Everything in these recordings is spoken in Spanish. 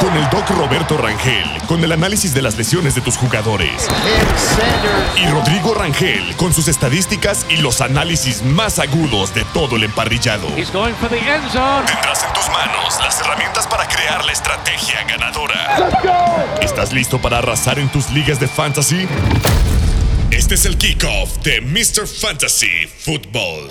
Con el doc Roberto Rangel, con el análisis de las lesiones de tus jugadores. Y Rodrigo Rangel, con sus estadísticas y los análisis más agudos de todo el emparrillado. Tendrás en tus manos las herramientas para crear la estrategia ganadora. ¿Estás listo para arrasar en tus ligas de fantasy? Este es el kickoff de Mr. Fantasy Football.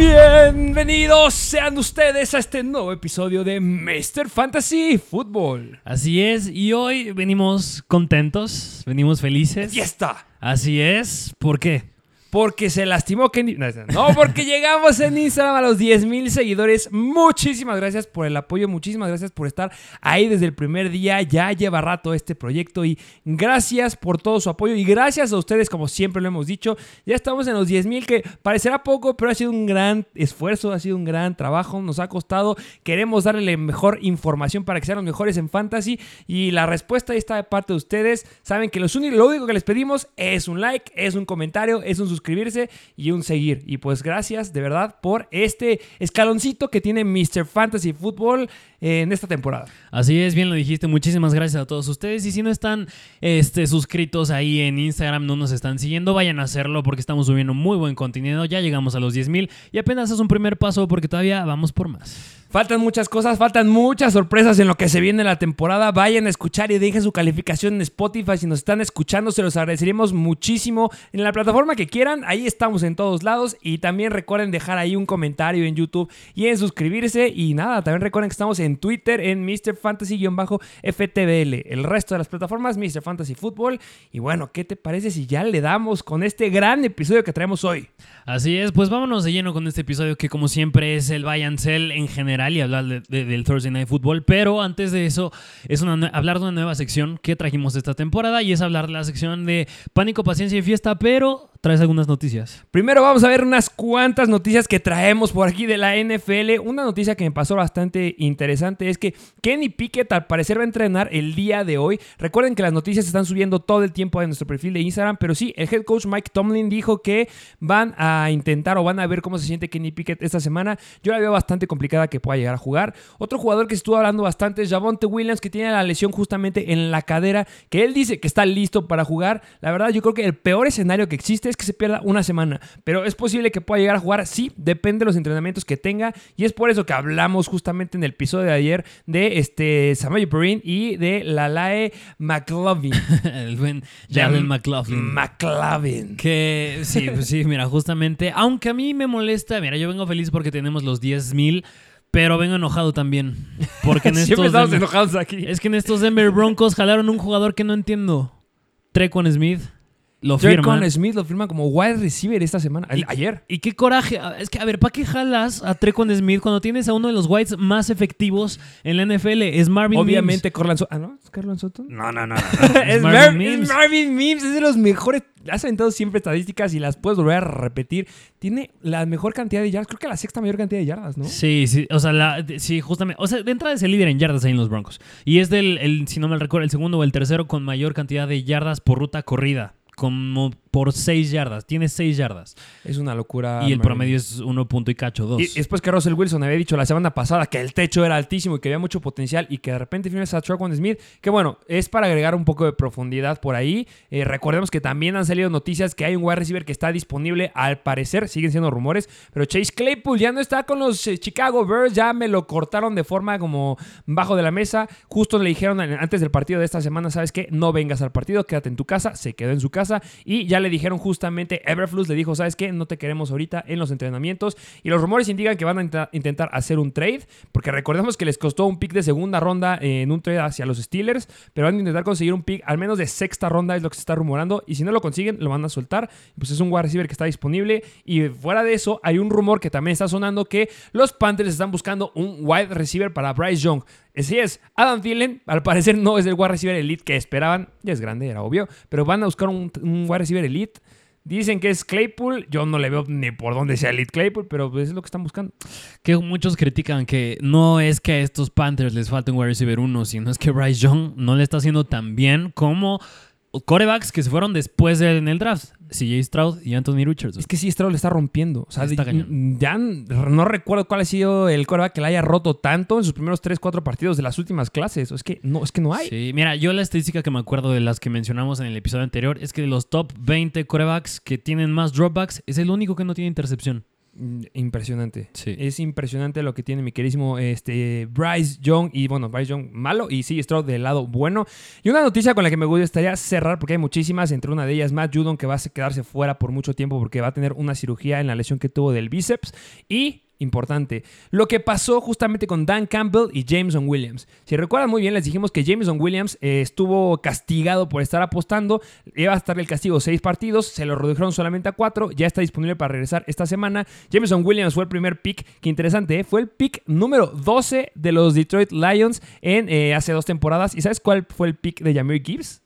Bienvenidos sean ustedes a este nuevo episodio de Mr. Fantasy Football. Así es, y hoy venimos contentos, venimos felices. ¡Fiesta! Así es, ¿por qué? Porque se lastimó Kenny. No, porque llegamos en Instagram a los 10 mil seguidores. Muchísimas gracias por el apoyo, muchísimas gracias por estar ahí desde el primer día. Ya lleva rato este proyecto y gracias por todo su apoyo y gracias a ustedes, como siempre lo hemos dicho. Ya estamos en los 10 mil, que parecerá poco, pero ha sido un gran esfuerzo, ha sido un gran trabajo, nos ha costado. Queremos darle la mejor información para que sean los mejores en fantasy y la respuesta está de parte de ustedes. Saben que los lo único que les pedimos es un like, es un comentario, es un suscribirse y un seguir. Y pues gracias de verdad por este escaloncito que tiene Mr. Fantasy Football en esta temporada. Así es, bien lo dijiste, muchísimas gracias a todos ustedes. Y si no están este, suscritos ahí en Instagram, no nos están siguiendo, vayan a hacerlo porque estamos subiendo muy buen contenido. Ya llegamos a los 10 mil y apenas es un primer paso porque todavía vamos por más. Faltan muchas cosas, faltan muchas sorpresas en lo que se viene la temporada. Vayan a escuchar y dejen su calificación en Spotify. Si nos están escuchando, se los agradeceríamos muchísimo. En la plataforma que quieran, ahí estamos en todos lados. Y también recuerden dejar ahí un comentario en YouTube y en suscribirse. Y nada, también recuerden que estamos en Twitter, en Mr. Fantasy-FTBL. El resto de las plataformas, Mr. Fantasy Football. Y bueno, ¿qué te parece si ya le damos con este gran episodio que traemos hoy? Así es, pues vámonos de lleno con este episodio que como siempre es el buy and sell en general y hablar de- de- del Thursday Night Football, pero antes de eso es hablar de una nueva sección que trajimos esta temporada y es hablar de la sección de Pánico, Paciencia y Fiesta, pero traes algunas noticias. Primero vamos a ver unas cuantas noticias que traemos por aquí de la NFL. Una noticia que me pasó bastante interesante es que Kenny Pickett al parecer va a entrenar el día de hoy. Recuerden que las noticias están subiendo todo el tiempo en nuestro perfil de Instagram, pero sí, el head coach Mike Tomlin dijo que van a intentar o van a ver cómo se siente Kenny Pickett esta semana. Yo la veo bastante complicada que pueda llegar a jugar. Otro jugador que estuvo hablando bastante es Javonte Williams, que tiene la lesión justamente en la cadera, que él dice que está listo para jugar. La verdad, yo creo que el peor escenario que existe es que se pierda una semana, pero es posible que pueda llegar a jugar, sí, depende de los entrenamientos que tenga, y es por eso que hablamos justamente en el episodio de ayer de este Samaje Perrin y de Lalae McLovin. el buen Jalen McLaughlin. McLovin. Que sí, pues sí, mira, justamente, aunque a mí me molesta, mira, yo vengo feliz porque tenemos los 10 mil, pero vengo enojado también. Porque en Siempre estos, estamos Denver- enojados aquí. es que en estos Denver Broncos jalaron un jugador que no entiendo. Trequan Smith. Lo firman. Smith lo firma como wide receiver esta semana, Y- ayer. Y qué coraje. Ah, Es que, a ver, ¿para qué jalas a Trequan Smith cuando tienes a uno de los whites más efectivos en la NFL? Es Marvin Obviamente, Corland Sutton. Ah, ¿no? ¿Es Sutton? No, no, no. es, Marvin Mims. Marvin Mims es de los mejores. Has aventado siempre estadísticas y las puedes volver a repetir. Tiene la mejor cantidad de yardas. Creo que la sexta mayor cantidad de yardas, ¿no? Sí, sí, o sea, la, sí, justamente, o sea, de entrada es el líder en yardas ahí en los Broncos. Y es del, el, si no me recuerdo, el segundo o el tercero con mayor cantidad de yardas por ruta corrida, como por 6 yardas, tiene 6 yardas. Es una locura. y el promedio es 1 punto y cacho, 2. Y y después que Russell Wilson había dicho la semana pasada que el techo era altísimo y que había mucho potencial y que de repente firmes a Traquan Smith, que bueno, es para agregar un poco de profundidad por ahí. Eh, recordemos que también han salido noticias que hay un wide receiver que está disponible, al parecer, siguen siendo rumores, pero Chase Claypool ya no está con los eh, Chicago Bears, ya me lo cortaron de forma como bajo de la mesa. Justo le dijeron antes del partido de esta semana, ¿sabes qué? No vengas al partido, quédate en tu casa, se quedó en su casa y ya le dijeron justamente, Everflux le dijo, ¿sabes qué? No te queremos ahorita en los entrenamientos. Y los rumores indican que van a intenta- intentar hacer un trade, porque recordemos que les costó un pick de segunda ronda en un trade hacia los Steelers, pero van a intentar conseguir un pick al menos de sexta ronda, es lo que se está rumorando. Y si no lo consiguen, lo van a soltar. Pues es un wide receiver que está disponible. Y fuera de eso, hay un rumor que también está sonando que los Panthers están buscando un wide receiver para Bryce Young. Así es, Adam Thielen al parecer no es el wide receiver elite que esperaban. Ya es grande, era obvio. Pero van a buscar un, un wide receiver elite. Dicen que es Claypool. Yo no le veo ni por dónde sea Elite Claypool, pero pues es lo que están buscando. Que muchos critican que no es que a estos Panthers les falte un wide receiver uno, sino es que Bryce Young no le está haciendo tan bien como corebacks que se fueron después de, en el draft. CJ Stroud y Anthony Richardson. Es que sí, Stroud le está rompiendo. O sea, Está ya no recuerdo cuál ha sido el coreback que le haya roto tanto en sus primeros 3, 4 partidos de las últimas clases. Es que no, es que no hay. Sí, mira, yo la estadística que me acuerdo de las que mencionamos en el episodio anterior es que de los top 20 corebacks que tienen más dropbacks, es el único que no tiene intercepción. Mm, Impresionante. Sí. Es impresionante lo que tiene mi queridísimo este, Bryce Young. Y bueno, Bryce Young malo y sí, Stroud del lado bueno. Y una noticia con la que me gustaría cerrar, porque hay muchísimas. Entre una de ellas, Matt Judon, que va a quedarse fuera por mucho tiempo porque va a tener una cirugía en la lesión que tuvo del bíceps. Y. Importante. Lo que pasó justamente con Dan Campbell y Jameson Williams. Si recuerdan muy bien, les dijimos que Jameson Williams eh, estuvo castigado por estar apostando. Iba a estar el castigo seis partidos. Se lo redujeron solamente a cuatro. Ya está disponible para regresar esta semana. Jameson Williams fue el primer pick. Que interesante, ¿eh? Fue el pick número 12 de los Detroit Lions en eh, hace dos temporadas. ¿Y sabes cuál fue el pick de Jameer Gibbs?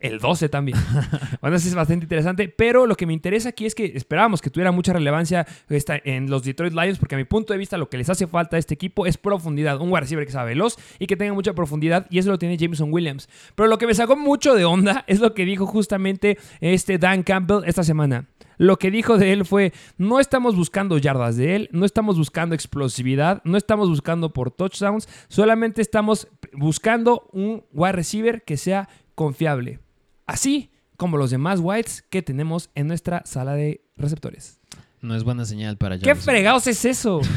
El 12 también. bueno, eso es bastante interesante. Pero lo que me interesa aquí es que esperábamos que tuviera mucha relevancia en los Detroit Lions, porque a mi punto de vista lo que les hace falta a este equipo es profundidad. Un wide receiver que sea veloz y que tenga mucha profundidad, y eso lo tiene Jameson Williams. Pero lo que me sacó mucho de onda es lo que dijo justamente este Dan Campbell esta semana. Lo que dijo de él fue, no estamos buscando yardas de él, no estamos buscando explosividad, no estamos buscando por touchdowns, solamente estamos buscando un wide receiver que sea confiable. Así como los demás whites que tenemos en nuestra sala de receptores. No es buena señal para ¿Qué Jameson. fregados es eso?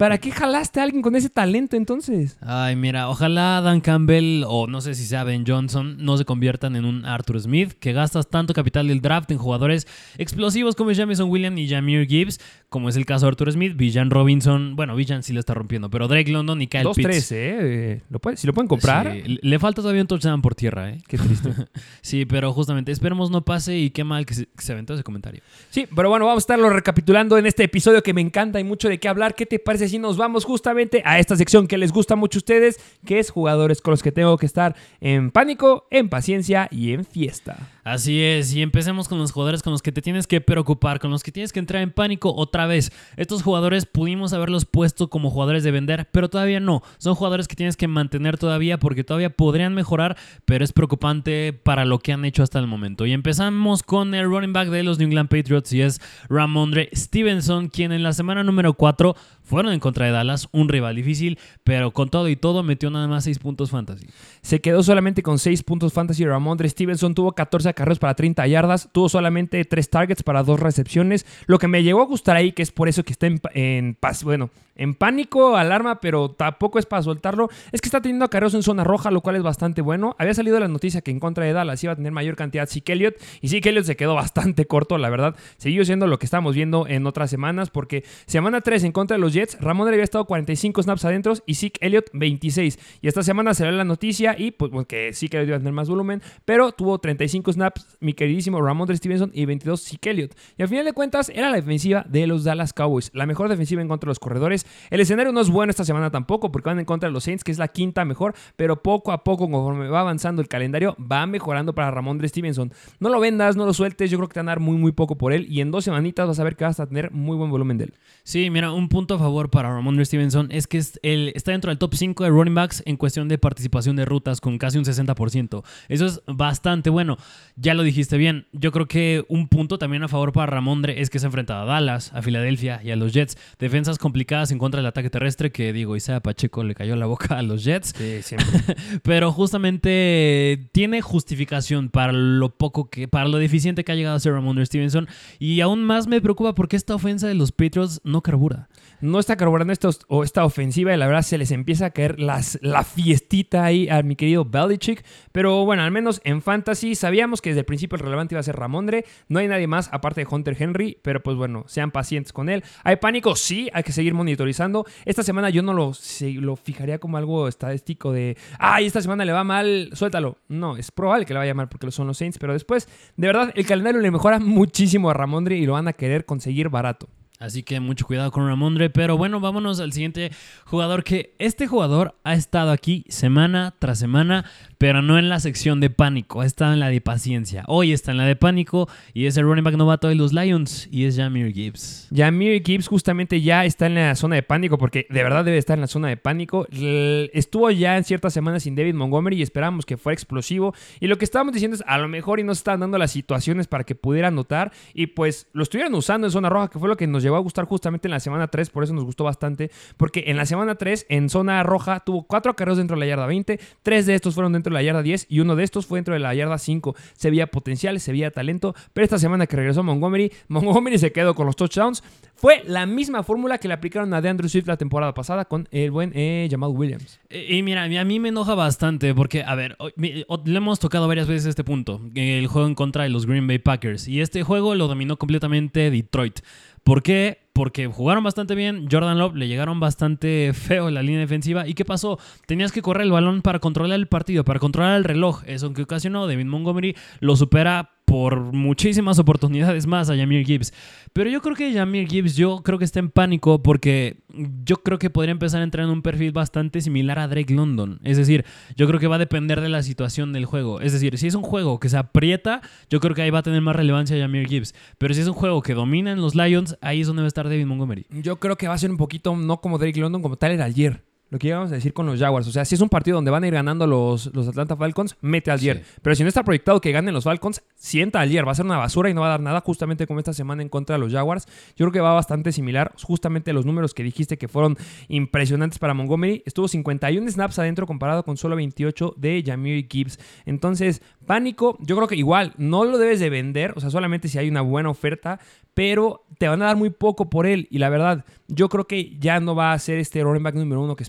¿Para qué jalaste a alguien con ese talento entonces? Ay, mira, ojalá Dan Campbell o no sé si sea Ben Johnson no se conviertan en un Arthur Smith que gastas tanto capital del draft en jugadores explosivos como Jameson Williams y Jameer Gibbs, como es el caso de Arthur Smith, Villan Robinson, bueno, Villan sí lo está rompiendo, pero Drake London y Kyle Dos, Pitts. tres, ¿eh? Eh, ¿Lo puede- si lo pueden comprar, Sí, le falta todavía un touchdown por tierra, ¿eh? qué triste. Sí, pero justamente esperemos no pase y qué mal que se, que se aventó ese comentario. Sí, pero bueno, vamos a estarlo recapitulando en este episodio que me encanta y mucho de qué hablar. ¿Qué te parece si nos vamos justamente a esta sección que les gusta mucho a ustedes, que es jugadores con los que tengo que estar en pánico, en paciencia y en fiesta? Así es, y empecemos con los jugadores con los que te tienes que preocupar, con los que tienes que entrar en pánico otra vez. Estos jugadores pudimos haberlos puesto como jugadores de vender, pero todavía no. Son jugadores que tienes que mantener todavía porque todavía podrían mejorar, pero es preocupante para lo que han hecho hasta el momento. Y empezamos con el running back de los New England Patriots y es Ramondre Stevenson, quien en la semana número 4 fueron en contra de Dallas, un rival difícil, pero con todo y todo metió nada más 6 puntos fantasy. Se quedó solamente con 6 puntos fantasy. Ramondre Stevenson tuvo 14 acarreos para 30 yardas. Tuvo solamente 3 targets para 2 recepciones. Lo que me llegó a gustar ahí, que es por eso que está en, en bueno, en pánico, alarma, pero tampoco es para soltarlo, es que está teniendo acarreos en zona roja, lo cual es bastante bueno. Había salido la noticia que en contra de Dallas iba a tener mayor cantidad Zeke Elliott. Y Zeke Elliott se quedó bastante corto, la verdad. Siguió siendo lo que estamos viendo en otras semanas, porque semana 3 en contra de los Jets, Ramondre había estado 45 snaps adentro y Zeke Elliott 26. Y esta semana salió la noticia y pues que sí que iba a tener más volumen, pero tuvo 35 snaps mi queridísimo Ramondre Stevenson y 22 Zeke Elliott. Y al final de cuentas era la defensiva de los Dallas Cowboys, la mejor defensiva en contra de los corredores. El escenario no es bueno esta semana tampoco porque van en contra de los Saints, que es la quinta mejor, pero poco a poco conforme va avanzando el calendario va mejorando para Ramondre Stevenson. No lo vendas, no lo sueltes, yo creo que te van a dar muy muy poco por él y en dos semanitas vas a ver que vas a tener muy buen volumen de él. Sí, mira, un punto a favor para Ramondre Stevenson es que es el- está dentro del top 5 de running backs en cuestión de participación de rutas con casi un 60%. Eso es bastante bueno. Ya lo dijiste bien. Yo creo que un punto también a favor para Ramondre es que se ha enfrentado a Dallas, a Filadelfia y a los Jets. Defensas complicadas en contra del ataque terrestre que digo, Isaiah Pacheco le cayó la boca a los Jets. Sí, siempre. Pero justamente tiene justificación para lo poco que, para lo deficiente que ha llegado a ser Ramondre Stevenson. Y aún más me preocupa porque esta ofensa de los Patriots no carbura. No está carburando esta, o esta ofensiva y la verdad se les empieza a caer las, la fiestita ahí a mi querido Belichick. Pero bueno, al menos en Fantasy sabíamos que desde el principio el relevante iba a ser Ramondre. No hay nadie más aparte de Hunter Henry, pero pues bueno, sean pacientes con él. ¿Hay pánico? Sí, hay que seguir monitorizando. Esta semana yo no lo, se- lo fijaría como algo estadístico de, ay, esta semana le va mal, suéltalo. No, es probable que le vaya mal porque lo son los Saints, pero después, de verdad, el calendario le mejora muchísimo a Ramondre y lo van a querer conseguir barato. Así que mucho cuidado con Ramondre. Pero bueno, vámonos al siguiente jugador. Que este jugador ha estado aquí semana tras semana, pero no en la sección de pánico. Ha estado en la de paciencia. Hoy está en la de pánico y es el running back novato de los Lions y es Jamir Gibbs. Jamir Gibbs justamente ya está en la zona de pánico porque de verdad debe estar en la zona de pánico. Estuvo ya en ciertas semanas sin David Montgomery y esperábamos que fuera explosivo. Y lo que estábamos diciendo es a lo mejor y no se estaban dando las situaciones para que pudiera anotar y pues lo estuvieran usando en zona roja, que fue lo que nos llevó a gustar justamente en la semana 3, por eso nos gustó bastante, porque en la semana 3 en zona roja tuvo cuatro acarreos dentro de la yarda 20, tres de estos fueron dentro de la yarda 10 y uno de estos fue dentro de la yarda 5. Se veía potencial, se veía talento, pero esta semana que regresó Montgomery, Montgomery se quedó con los touchdowns. Fue la misma fórmula que le aplicaron a DeAndre Swift la temporada pasada con el buen eh, Jamal Williams. Y mira, a mí me enoja bastante porque, a ver, le hemos tocado varias veces este punto, el juego en contra de los Green Bay Packers. Y este juego lo dominó completamente Detroit. ¿Por qué? Porque jugaron bastante bien, Jordan Love le llegaron bastante feo en la línea defensiva. ¿Y qué pasó? Tenías que correr el balón para controlar el partido, para controlar el reloj. Eso que ocasionó David Montgomery lo supera por muchísimas oportunidades más a Jamir Gibbs. Pero yo creo que Jamir Gibbs, yo creo que está en pánico porque yo creo que podría empezar a entrar en un perfil bastante similar a Drake London. Es decir, yo creo que va a depender de la situación del juego. Es decir, si es un juego que se aprieta, yo creo que ahí va a tener más relevancia Jamir Gibbs. Pero si es un juego que domina en los Lions, ahí es donde va a estar David Montgomery. Yo creo que va a ser un poquito, no como Drake London, como tal era ayer. Lo que íbamos a decir con los Jaguars. O sea, si es un partido donde van a ir ganando los, los Atlanta Falcons, mete al Sí. Ayer. Pero si no está proyectado que ganen los Falcons, sienta al Ayer. Va a ser una basura y no va a dar nada, justamente como esta semana en contra de los Jaguars. Yo creo que va bastante similar. Justamente los números que dijiste que fueron impresionantes para Montgomery. Estuvo 51 snaps adentro comparado con solo 28 de Jamir Gibbs. Entonces, pánico. Yo creo que igual no lo debes de vender. O sea, solamente si hay una buena oferta. Pero te van a dar muy poco por él. Y la verdad, yo creo que ya no va a ser este running back número uno que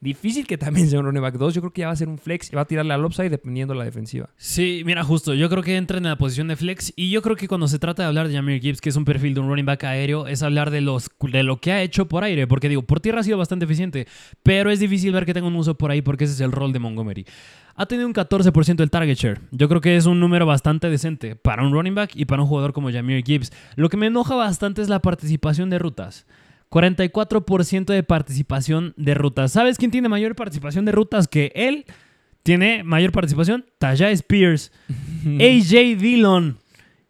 Difícil que también sea un running back 2. Yo creo que ya va a ser un flex y va a tirarle al upside dependiendo de la defensiva. Sí, mira, justo. Yo creo que entra en la posición de flex. Y yo creo que cuando se trata de hablar de Jamir Gibbs, que es un perfil de un running back aéreo, es hablar de, los, de lo que ha hecho por aire. Porque digo, por tierra ha sido bastante eficiente. Pero es difícil ver que tenga un uso por ahí porque ese es el rol de Montgomery. Ha tenido un 14% del target share. Yo creo que es un número bastante decente para un running back y para un jugador como Jamir Gibbs. Lo que me enoja bastante es la participación de rutas. 44% de participación de rutas. ¿Sabes quién tiene mayor participación de rutas que él? Tiene mayor participación Tajay Spears, AJ Dillon,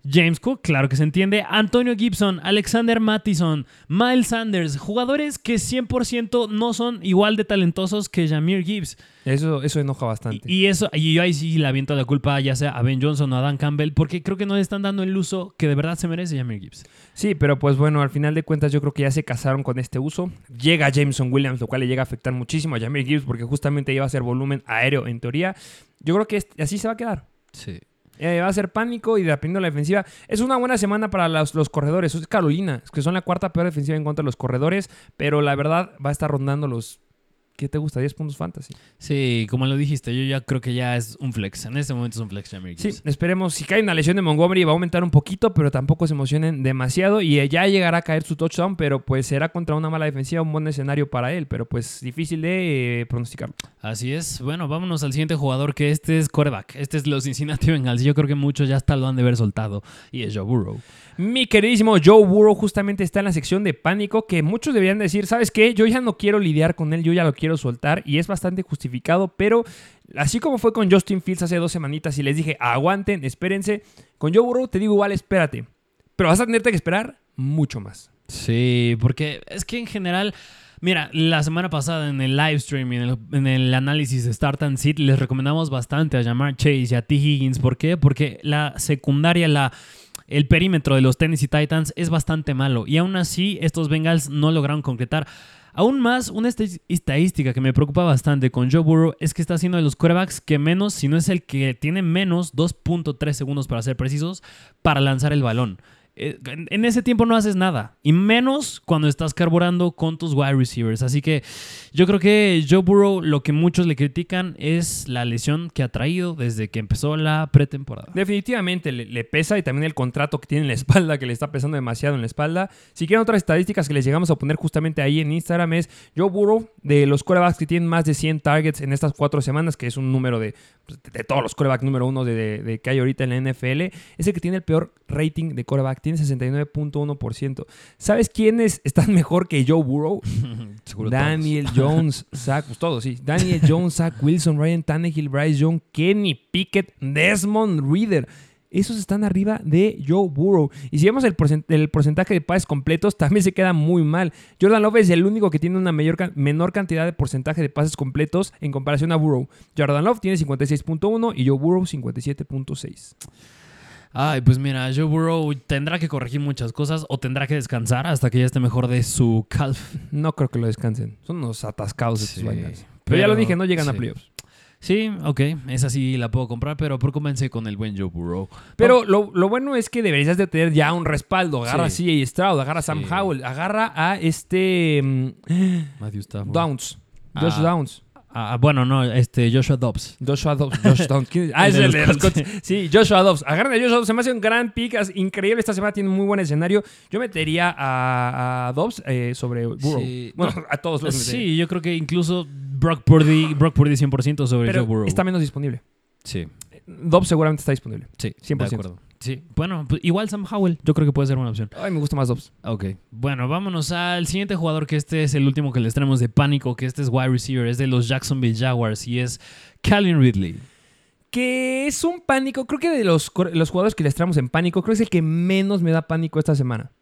James Cook, claro que se entiende, Antonio Gibson, Alexander Mattison, Miles Sanders, jugadores que 100% no son igual de talentosos que Jamir Gibbs. Eso, eso enoja bastante. Y, y eso, y yo ahí sí le aviento la culpa ya sea a Ben Johnson o a Dan Campbell, porque creo que no le están dando el uso que de verdad se merece Jamir Gibbs. Sí, pero pues bueno, al final de cuentas yo creo que ya se casaron con este uso. Llega Jameson Williams, lo cual le llega a afectar muchísimo a Jamir Gibbs porque justamente iba a ser volumen aéreo en teoría. Yo creo que así se va a quedar. Sí. Eh, va a ser pánico y dependiendo de la defensiva. Es una buena semana para los, los corredores. Es Carolina, es que son la cuarta peor defensiva en contra de los corredores, pero la verdad va a estar rondando los... ¿Qué te gusta? 10 puntos fantasy. Sí, como lo dijiste, yo ya creo que ya es un flex. En este momento es un flex Jamir Sí, esperemos. Si cae una lesión de Montgomery va a aumentar un poquito, pero tampoco se emocionen demasiado. Y ya llegará a caer su touchdown, pero pues será contra una mala defensiva un buen escenario para él. Pero pues difícil de eh, pronosticarlo. Así es. Bueno, vámonos al siguiente jugador, que este es coreback. Este es los Cincinnati Bengals. Yo creo que muchos ya hasta lo han de haber soltado. Y es Joe Burrow. Mi queridísimo Joe Burrow justamente está en la sección de pánico que muchos deberían decir, ¿sabes qué? Yo ya no quiero lidiar con él, yo ya lo quiero soltar y es bastante justificado, pero así como fue con Justin Fields hace dos semanitas y les dije, aguanten, espérense, con Joe Burrow te digo igual, espérate, pero vas a tenerte que esperar mucho más. Sí, porque es que en general... Mira, la semana pasada en el live stream y en el, análisis de Start and Sit les recomendamos bastante a llamar Chase y a T. Higgins. ¿Por qué? Porque la secundaria, la, el perímetro de los Tennessee Titans es bastante malo. Y aún así, estos Bengals no lograron concretar. Aún más, una estadística que me preocupa bastante con Joe Burrow es que está siendo de los quarterbacks que menos, si no es el que tiene menos 2.3 segundos para ser precisos, para lanzar el balón. Eh, En ese tiempo no haces nada. Y menos cuando estás carburando con tus wide receivers. Así que yo creo que Joe Burrow lo que muchos le critican es la lesión que ha traído desde que empezó la pretemporada. Definitivamente le, pesa y también el contrato que tiene en la espalda, que le está pesando demasiado en la espalda. Si quieren otras estadísticas que les llegamos a poner justamente ahí en Instagram es Joe Burrow, de los quarterbacks que tienen más de 100 targets en estas cuatro semanas, que es un número de, pues, de todos los quarterbacks número uno de, de- de que hay ahorita en la NFL, es el que tiene el peor rating de quarterback. Tiene tiene 69.1%. ¿Sabes quiénes están mejor que Joe Burrow? Daniel Jones, Zach, pues todos, sí. Daniel Jones, Zach Wilson, Ryan Tannehill, Bryce Young, Kenny Pickett, Desmond Reader. Esos están arriba de Joe Burrow. Y si vemos el, porcent- el porcentaje de pases completos, también se queda muy mal. Jordan Love es el único que tiene una mayor, ca- menor cantidad de porcentaje de pases completos en comparación a Burrow. Jordan Love tiene 56.1 y Joe Burrow 57.6. Ay, pues mira, Joe Burrow tendrá que corregir muchas cosas o tendrá que descansar hasta que ya esté mejor de su calf. No creo que lo descansen. Son unos atascados estos Sí, Bengals. Pero, ya lo dije, no llegan a sí. playoffs. Sí, ok, esa sí la puedo comprar, pero comencé con el buen Joe Burrow. Pero lo, lo bueno es que deberías de tener ya un respaldo. Agarra Sí. a CJ Stroud, agarra a Sam. Howell, agarra a este mm, Matthew Stafford. Downs. Josh Ah. Downs. Ah, bueno, no, este Joshua Dobbs. Joshua Dobbs. Josh Downs. ¿Quién es? Ah, es el de los Colts. Sí, Joshua Dobbs. Agarran a Joshua Dobbs. Se me hace un gran pick. es increíble. Esta semana tiene un muy buen escenario. Yo metería a, a Dobbs eh, sobre Burrow. Sí. Bueno, No, a todos los metería. Sí, yo creo que incluso Brock Purdy, Brock Purdy 100% sobre Pero Joe Burrow. está menos disponible. Sí, Dobbs seguramente está disponible. sí, 100%. de acuerdo. Sí, bueno, pues igual Sam Howell, yo creo que puede ser una opción. Ay, me gusta más Dobbs. Ok, bueno, vámonos al siguiente jugador que este es el último que les traemos de pánico, que este es wide receiver, es de los Jacksonville Jaguars y es Calvin Ridley. Que es un pánico. Creo que de los, los jugadores que les traemos en pánico, creo que es el que menos me da pánico esta semana.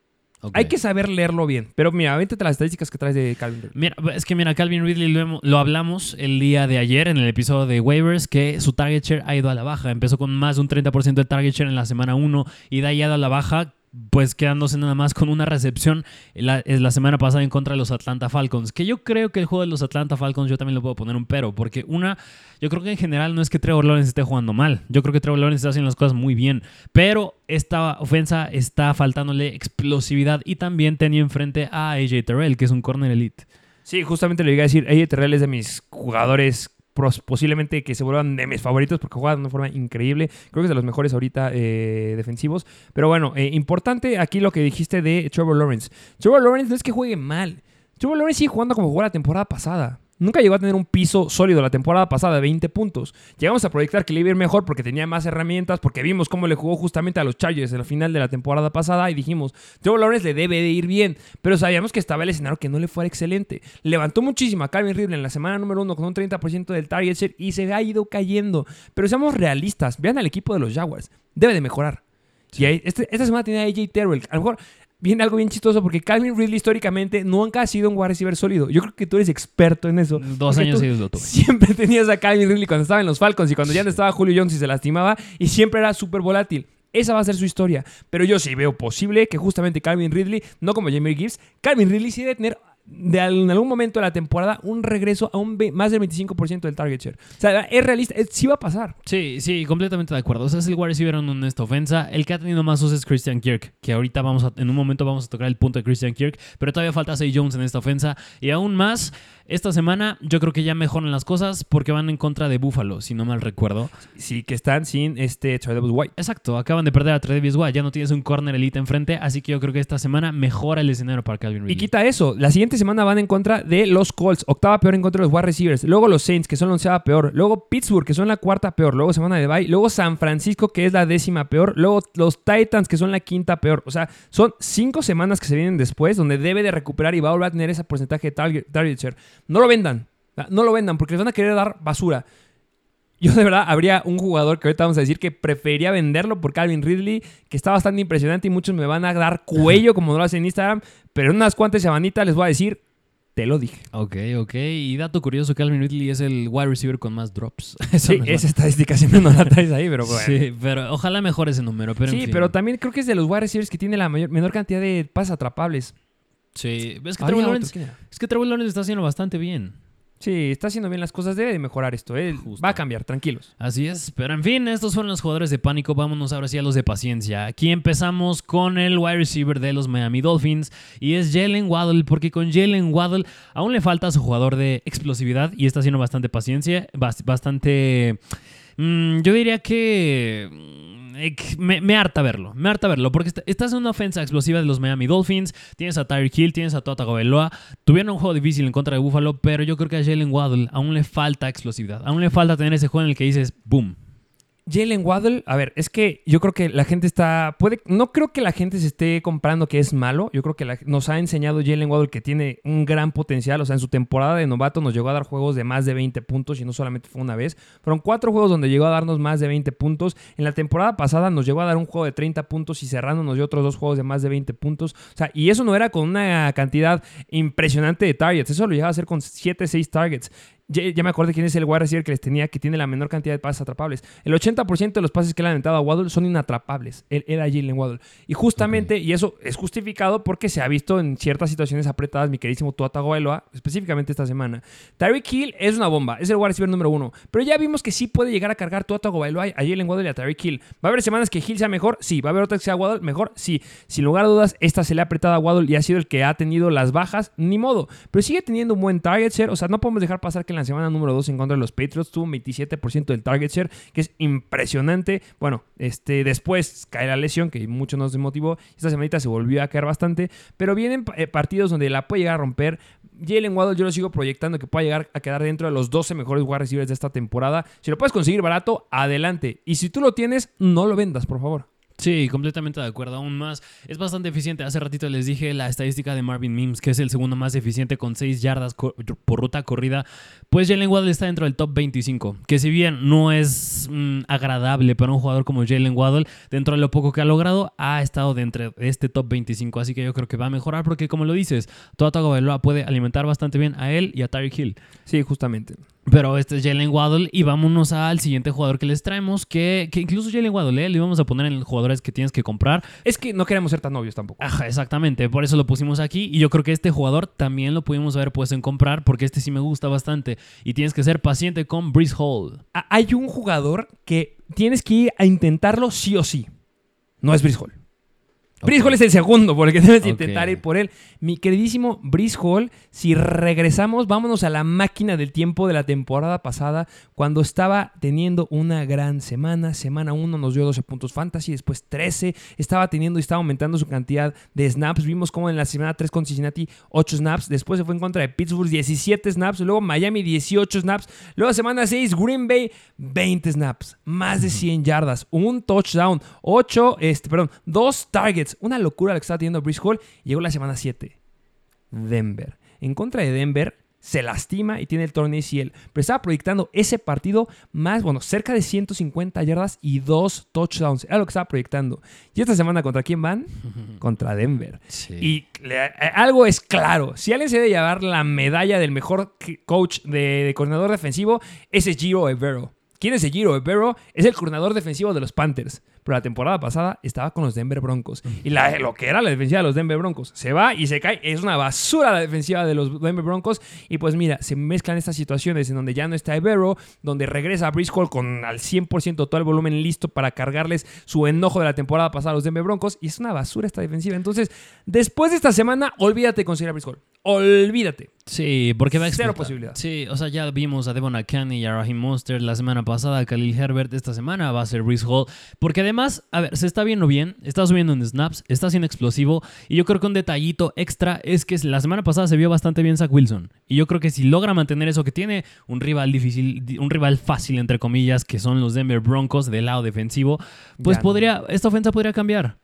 Hay que saber leerlo bien. Pero mira, avéntate las estadísticas que traes de Calvin Ridley. Mira, es que mira, Calvin Ridley lo, lo hablamos el día de ayer en el episodio de waivers, que su target share ha ido a la baja. Empezó con más de un 30% de target share en la semana 1 y de ahí ha ido a la baja, pues quedándose nada más con una recepción la, es la semana pasada en contra de los Atlanta Falcons. Que yo creo que el juego de los Atlanta Falcons yo también lo puedo poner un pero, porque una, yo creo que en general no es que Trevor Lawrence esté jugando mal. Yo creo que Trevor Lawrence está haciendo las cosas muy bien, pero esta ofensa está faltándole explosividad y también tenía enfrente a AJ Terrell, que es un corner elite. Sí, justamente le iba a decir, AJ Terrell es de mis jugadores posiblemente que se vuelvan de mis favoritos porque juega de una forma increíble. Creo que es de los mejores ahorita eh, defensivos. Pero bueno, eh, importante aquí lo que dijiste de Trevor Lawrence. Trevor Lawrence no es que juegue mal. Trevor Lawrence sigue jugando como jugó la temporada pasada. Nunca llegó a tener un piso sólido la temporada pasada de 20 puntos. Llegamos a proyectar que le iba a ir mejor porque tenía más herramientas, porque vimos cómo le jugó justamente a los Chargers en la final de la temporada pasada y dijimos, Trevor Lawrence le debe de ir bien, pero sabíamos que estaba el escenario que no le fuera excelente. Levantó muchísimo a Calvin Ridley en la semana número uno con un 30% del target share y se ha ido cayendo. Pero seamos realistas, vean al equipo de los Jaguars, debe de mejorar. Y ahí- este- esta semana tiene a AJ Terrell. A lo mejor viene algo bien chistoso porque Calvin Ridley históricamente nunca ha sido un wide receiver sólido. Yo creo que tú eres experto en eso. Dos años seguidos lo tuve. Siempre tenías a Calvin Ridley cuando estaba en los Falcons y cuando ya no estaba Julio Jones y se lastimaba y siempre era súper volátil. Esa va a ser su historia. Pero yo sí veo posible que justamente Calvin Ridley, no como Jamie Gibbs, Calvin Ridley sí debe tener de en algún momento de la temporada un regreso a un más del 25% del target share. O sea, es realista, es- sí va a pasar. Sí, sí, completamente de acuerdo. O sea, es el wide receiver en esta ofensa. El que ha tenido más usos es Christian Kirk, que ahorita vamos a, en un momento vamos a tocar el punto de Christian Kirk, pero todavía falta Zay Jones en esta ofensa. Y aún más, esta semana yo creo que ya mejoran las cosas porque van en contra de Buffalo, si no mal recuerdo. Sí, que están sin este Travis White. Exacto, acaban de perder a Tredavious White, ya no tienes un corner elite enfrente, así que yo creo que esta semana mejora el escenario para Calvin Ridley. Y quita eso. La siguiente semana van en contra de los Colts, octava peor en contra de los wide receivers. Luego los Saints, que son la onceava peor. Luego Pittsburgh, que son la cuarta peor. Luego semana de bye. Luego San Francisco, que es la décima peor. Luego los Titans, que son la quinta peor. O sea, son cinco semanas que se vienen después donde debe de recuperar y va a volver a tener ese porcentaje de target, target share. No lo vendan. No lo vendan porque les van a querer dar basura. Yo de verdad habría un jugador que ahorita vamos a decir que preferiría venderlo por Calvin Ridley, que está bastante impresionante y muchos me van a dar cuello como no lo hacen en Instagram, pero en unas cuantas semanitas les voy a decir, te lo dije. Ok, ok. Y dato curioso, Calvin Ridley es el wide receiver con más drops. Sí, esa estadística siempre no la traes ahí, pero bueno. Sí, pero ojalá mejore ese número. Pero en sí, fin. pero también creo que es de los wide receivers que tiene la mayor, menor cantidad de pases atrapables. Sí, es que, Trevor Lawrence, es que Trevor Lawrence está haciendo bastante bien. Sí, está haciendo bien las cosas, debe de mejorar esto. eh. Justo. Va a cambiar, tranquilos. Así es, pero en fin, estos fueron los jugadores de pánico. Vámonos ahora sí a los de paciencia. Aquí empezamos con el wide receiver de los Miami Dolphins y es Jalen Waddle, porque con Jalen Waddle aún le falta a su jugador de explosividad y está haciendo bastante paciencia, bas- bastante. mm, yo diría que. Ex- Me, me harta verlo, me harta verlo, porque est- estás en una ofensa explosiva de los Miami Dolphins, tienes a Tyreek Hill, tienes a Tua Tagovailoa, tuvieron un juego difícil en contra de Buffalo, pero yo creo que a Jalen Waddle aún le falta explosividad, aún le falta tener ese juego en el que dices, boom, Jalen Waddle, a ver, es que yo creo que la gente está. Puede, no creo que la gente se esté comprando que es malo. Yo creo que la- nos ha enseñado Jalen Waddle que tiene un gran potencial. O sea, en su temporada de novato nos llegó a dar juegos de más de 20 puntos y no solamente fue una vez. Fueron cuatro juegos donde llegó a darnos más de 20 puntos. En la temporada pasada nos llegó a dar un juego de 30 puntos y cerrando nos dio otros dos juegos de más de 20 puntos. O sea, y eso no era con una cantidad impresionante de targets. Eso lo llegaba a hacer con 7, 6 targets. Ya, ya me acordé quién es el wide receiver que les tenía, que tiene la menor cantidad de pases atrapables. El 80% de los pases que le han aventado a Waddle son inatrapables. Él era Jalen Waddle. Y justamente, y eso es justificado porque se ha visto en ciertas situaciones apretadas, mi queridísimo Tua Tagovailoa, específicamente esta semana. Tyreek Hill es una bomba, es el wide receiver número uno. Pero ya vimos que sí puede llegar a cargar Tua Tagovailoa a Jalen Waddle y a Tyreek Hill. ¿Va a haber semanas que Hill sea mejor? Sí. ¿Va a haber otras que sea Waddle mejor? Sí. Sin lugar a dudas, esta se le ha apretado a Waddle y ha sido el que ha tenido las bajas, ni modo. Pero sigue teniendo un buen target share. O sea, no podemos dejar pasar que la semana número 2 en contra de los Patriots tuvo un 27% del target share, que es impresionante. Bueno, este, después cae la lesión, que mucho nos desmotivó. Esta semanita se volvió a caer bastante. Pero vienen eh, partidos donde la puede llegar a romper. Jalen Waddle yo lo sigo proyectando que pueda llegar a quedar dentro de los 12 mejores wide receivers de esta temporada. Si lo puedes conseguir barato, adelante. Y si tú lo tienes, no lo vendas, por favor. Sí, completamente de acuerdo. Aún más, es bastante eficiente. Hace ratito les dije la estadística de Marvin Mims, que es el segundo más eficiente con 6 yardas por ruta corrida. Pues Jalen Waddle está dentro del top 25, que si bien no es mm, agradable para un jugador como Jalen Waddle, dentro de lo poco que ha logrado, ha estado dentro de este top 25. Así que yo creo que va a mejorar porque, como lo dices, Tua Tagovailoa puede alimentar bastante bien a él y a Tyreek Hill. Sí, justamente. Pero este es Jalen Waddle y vámonos al siguiente jugador que les traemos, que, que incluso Jalen Waddle, ¿eh? le íbamos a poner en los jugadores que tienes que comprar. Es que no queremos ser tan obvios tampoco. Ajá, exactamente, por eso lo pusimos aquí y yo creo que este jugador también lo pudimos haber puesto en comprar porque este sí me gusta bastante y tienes que ser paciente con Breeze Hall. Hay un jugador que tienes que ir a intentarlo sí o sí. No es Brice Hall. Brice Hall es el segundo, porque debes Ok. intentar ir por él. Mi queridísimo Brice Hall, si regresamos, vámonos a la máquina del tiempo de la temporada pasada, cuando estaba teniendo una gran semana. Semana 1 nos dio 12 puntos fantasy, después 13. Estaba teniendo y estaba aumentando su cantidad de snaps. Vimos como en la semana 3 con Cincinnati 8 snaps. Después se fue en contra de Pittsburgh 17 snaps. Luego Miami 18 snaps. Luego semana 6 Green Bay 20 snaps. Más de 100 yardas. Un touchdown. 8, este, perdón, 2 targets. Una locura la que estaba teniendo Brice Hall. Llegó la semana 7. Denver. En contra de Denver, se lastima y tiene el torneo ACL. Pero estaba proyectando ese partido más, bueno, cerca de 150 yardas y dos touchdowns. Era lo que estaba proyectando. Y esta semana, ¿contra quién van? Contra Denver. Y le- eh, algo es claro. Si alguien se debe llevar la medalla del mejor coach de, de coordinador defensivo, ese es Giro Evero. ¿Quién es el Giro Evero? Es el coordinador defensivo de los Panthers. Pero la temporada pasada estaba con los Denver Broncos. Y la- lo que era la defensiva de los Denver Broncos. Se va y se cae. Es una basura la defensiva de los Denver Broncos. Y pues mira, se mezclan estas situaciones en donde ya no está Evero, donde regresa Brice Hall con al 100% todo el volumen listo para cargarles su enojo de la temporada pasada a los Denver Broncos. Y es una basura esta defensiva. Entonces, después de esta semana, olvídate de conseguir a Brice Hall. Olvídate. Sí, porque va a Cero explotar. posibilidad. Sí, o sea, ya vimos a Devon Akane y a Raheem Monster la semana pasada, a Khalil Herbert esta semana va a ser Breeze Hall, porque además, a ver, se está viendo bien, está subiendo en snaps, está siendo explosivo, y yo creo que un detallito extra es que la semana pasada se vio bastante bien Zach Wilson, y yo creo que si logra mantener eso que tiene, un rival difícil, un rival fácil entre comillas, que son los Denver Broncos del lado defensivo, pues Ya no. podría, esta ofensa podría cambiar.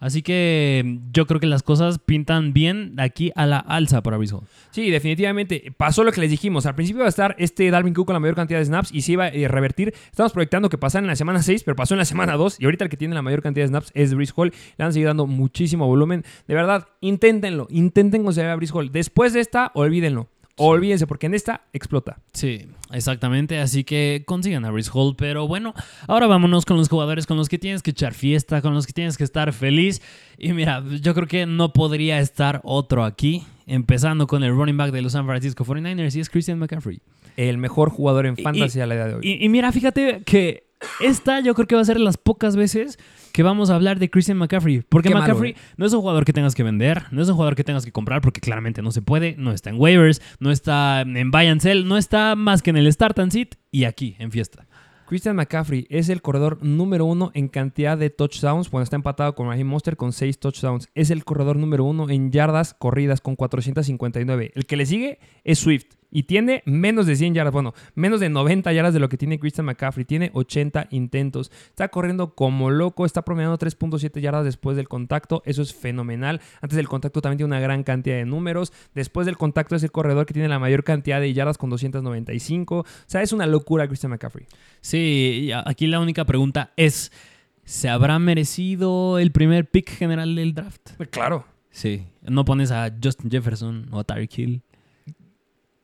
Así que yo creo que las cosas pintan bien aquí a la alza para Breeze Hall. Sí, definitivamente. Pasó lo que les dijimos. Al principio iba a estar este Dalvin Cook con la mayor cantidad de snaps y se iba a eh, revertir. Estamos proyectando que pasara en la semana 6, pero pasó en la semana 2. Y ahorita el que tiene la mayor cantidad de snaps es Brice Hall. Le han seguido dando muchísimo volumen. De verdad, inténtenlo. Intenten conseguir a Brice Hall. Después de esta, olvídenlo. Olvídense, porque en esta explota. Sí, exactamente. Así que consigan a Brice Hall. Pero bueno, ahora vámonos con los jugadores con los que tienes que echar fiesta, con los que tienes que estar feliz. Y mira, yo creo que no podría estar otro aquí. Empezando con el running back de los San Francisco 49ers y es Christian McCaffrey. El mejor jugador en Y- fantasy a la edad de hoy. Y, y mira, fíjate que esta yo creo que va a ser las pocas veces que vamos a hablar de Christian McCaffrey. Porque Qué malo, McCaffrey ¿eh? no es un jugador que tengas que vender, no es un jugador que tengas que comprar porque claramente no se puede, no está en waivers, no está en buy and sell, no está más que en el start and sit y aquí en fiesta. Christian McCaffrey es el corredor número uno en cantidad de touchdowns. Bueno, está empatado con Raheem Monster con 6 touchdowns. Es el corredor número uno en yardas corridas con 459. El que le sigue es Swift Y tiene menos de 100 yardas, bueno, menos de 90 yardas de lo que tiene Christian McCaffrey. Tiene 80 intentos. Está corriendo como loco. Está promediando 3.7 yardas después del contacto. Eso es fenomenal. Antes del contacto también tiene una gran cantidad de números. Después del contacto es el corredor que tiene la mayor cantidad de yardas con 295. O sea, es una locura Christian McCaffrey. Sí, aquí la única pregunta es, ¿se habrá merecido el primer pick general del draft? Claro. Sí, no pones a Justin Jefferson o a Tyreek Hill.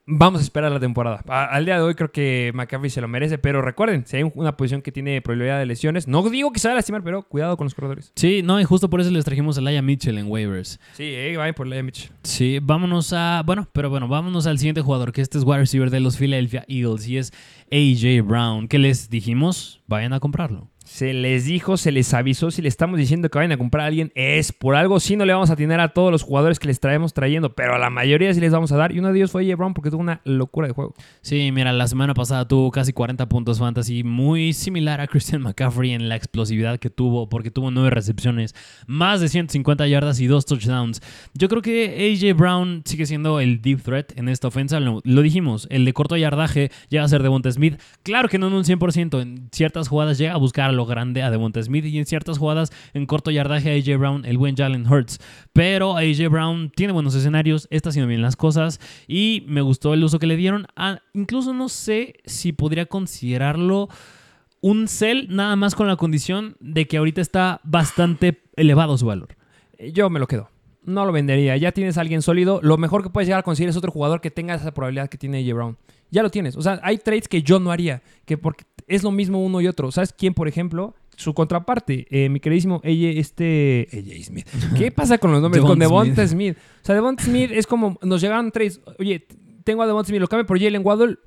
Vamos a esperar la temporada. al día de hoy creo que McCaffrey se lo merece, pero recuerden, si hay una posición que tiene probabilidad de lesiones, no digo que se va a lastimar, pero cuidado con los corredores. Sí, no, y justo por eso les trajimos a Laia Mitchell en waivers. Sí, eh, vaya por Laia Mitchell. Sí, vámonos a, bueno, pero bueno, vámonos al siguiente jugador, que este es wide receiver de los Philadelphia Eagles y es AJ Brown, que les dijimos, vayan a comprarlo. Se les dijo, se les avisó, si le estamos diciendo que vayan a comprar a alguien, es por algo. Si no le vamos a tener a todos los jugadores que les traemos trayendo, pero a la mayoría sí les vamos a dar. Y uno de ellos fue J. Brown porque tuvo una locura de juego. Sí, mira, la semana pasada tuvo casi 40 puntos fantasy, muy similar a Christian McCaffrey en la explosividad que tuvo, porque tuvo nueve recepciones, más de 150 yardas y dos touchdowns. Yo creo que AJ Brown sigue siendo el deep threat en esta ofensa. Lo, dijimos, el de corto yardaje llega a ser Devonta Smith. Claro que no en un 100%, en ciertas jugadas llega a buscarlo grande a Devonta Smith y en ciertas jugadas en corto yardaje a AJ Brown, el buen Jalen Hurts. Pero AJ Brown tiene buenos escenarios, está haciendo bien las cosas y me gustó el uso que le dieron. incluso no sé si podría considerarlo un sell nada más con la condición de que ahorita está bastante elevado su valor. Yo me lo quedo no lo vendería. Ya tienes a alguien sólido. Lo mejor que puedes llegar a conseguir es otro jugador que tenga esa probabilidad que tiene AJ Brown. Ya lo tienes. O sea, hay trades que yo no haría. Que porque es lo mismo uno y otro. ¿Sabes quién, por ejemplo? Su contraparte, eh, mi queridísimo ella, este. AJ Smith. ¿Qué pasa con los nombres? con Devonta Smith. O sea, Devonta Smith es como. Nos llegaron trades. Oye, tengo a Devonta Smith, lo cambio por Jalen Waddle.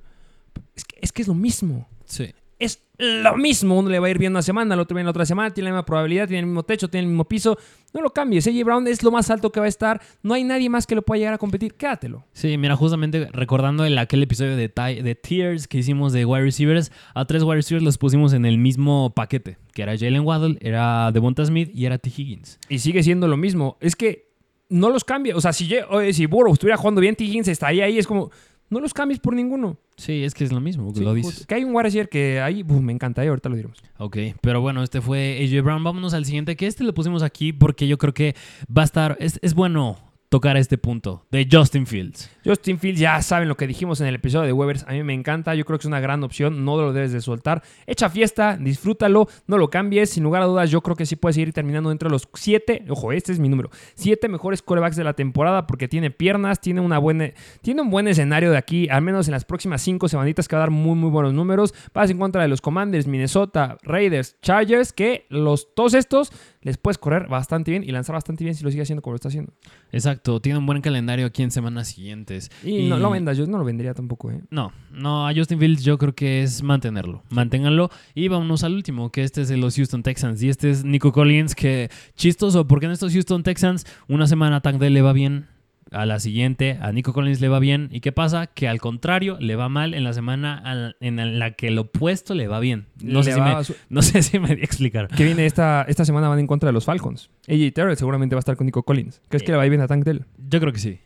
Es que, es que es lo mismo. Sí es lo mismo. Uno le va a ir bien una semana, el otro viene la otra semana, tiene la misma probabilidad, tiene el mismo techo, tiene el mismo piso. No lo cambies. AJ Brown es lo más alto que va a estar. No hay nadie más que lo pueda llegar a competir. Quédatelo. Sí, mira, justamente recordando el, aquel episodio de, de Tears que hicimos de wide receivers, a tres wide receivers los pusimos en el mismo paquete, que era Jalen Waddle, era Devonta Smith y era T. Higgins. Y sigue siendo lo mismo. Es que no los cambia. O sea, si, si Burrow estuviera jugando bien, T. Higgins estaría ahí. Es como, no los cambies por ninguno. Sí, es que es lo mismo, lo dices. Que hay un wide que ahí me encanta, y ahorita lo diremos. Ok, pero bueno, este fue AJ Brown. Vámonos al siguiente, que este lo pusimos aquí porque yo creo que va a estar, es, es bueno tocar este punto de Justin Fields. Justin Fields, ya saben lo que dijimos en el episodio de Weavers. A mí me encanta, yo creo que es una gran opción, no lo debes de soltar. Echa fiesta, disfrútalo, no lo cambies. Sin lugar a dudas, yo creo que sí puede seguir terminando dentro de los siete, ojo, este es mi número, siete mejores corebacks de la temporada porque tiene piernas, tiene, una buena, tiene un buen escenario de aquí, al menos en las próximas cinco semanitas que va a dar muy, muy buenos números. Vas en contra de los Commanders, Minnesota, Raiders, Chargers, que los, todos estos les puedes correr bastante bien y lanzar bastante bien si lo sigue haciendo como lo está haciendo. Exacto, tiene un buen calendario aquí en semanas siguientes. Y, no lo vendas, yo no lo vendería tampoco. ¿eh? No, no, a Justin Fields yo creo que es mantenerlo. Manténganlo. Y vámonos al último, que este es de los Houston Texans. Y este es Nico Collins, que chistoso, porque en estos Houston Texans una semana Tank le va bien, a la siguiente a Nico Collins le va bien. ¿Y qué pasa? Que al contrario, le va mal en la semana en la que el opuesto le va bien. No, sé si, me, no sé si me voy a explicar. Que viene esta, esta semana van en contra de los Falcons. AJ Terrell seguramente va a estar con Nico Collins. ¿Crees que le va a ir bien a Tank Dell? Yo creo que sí.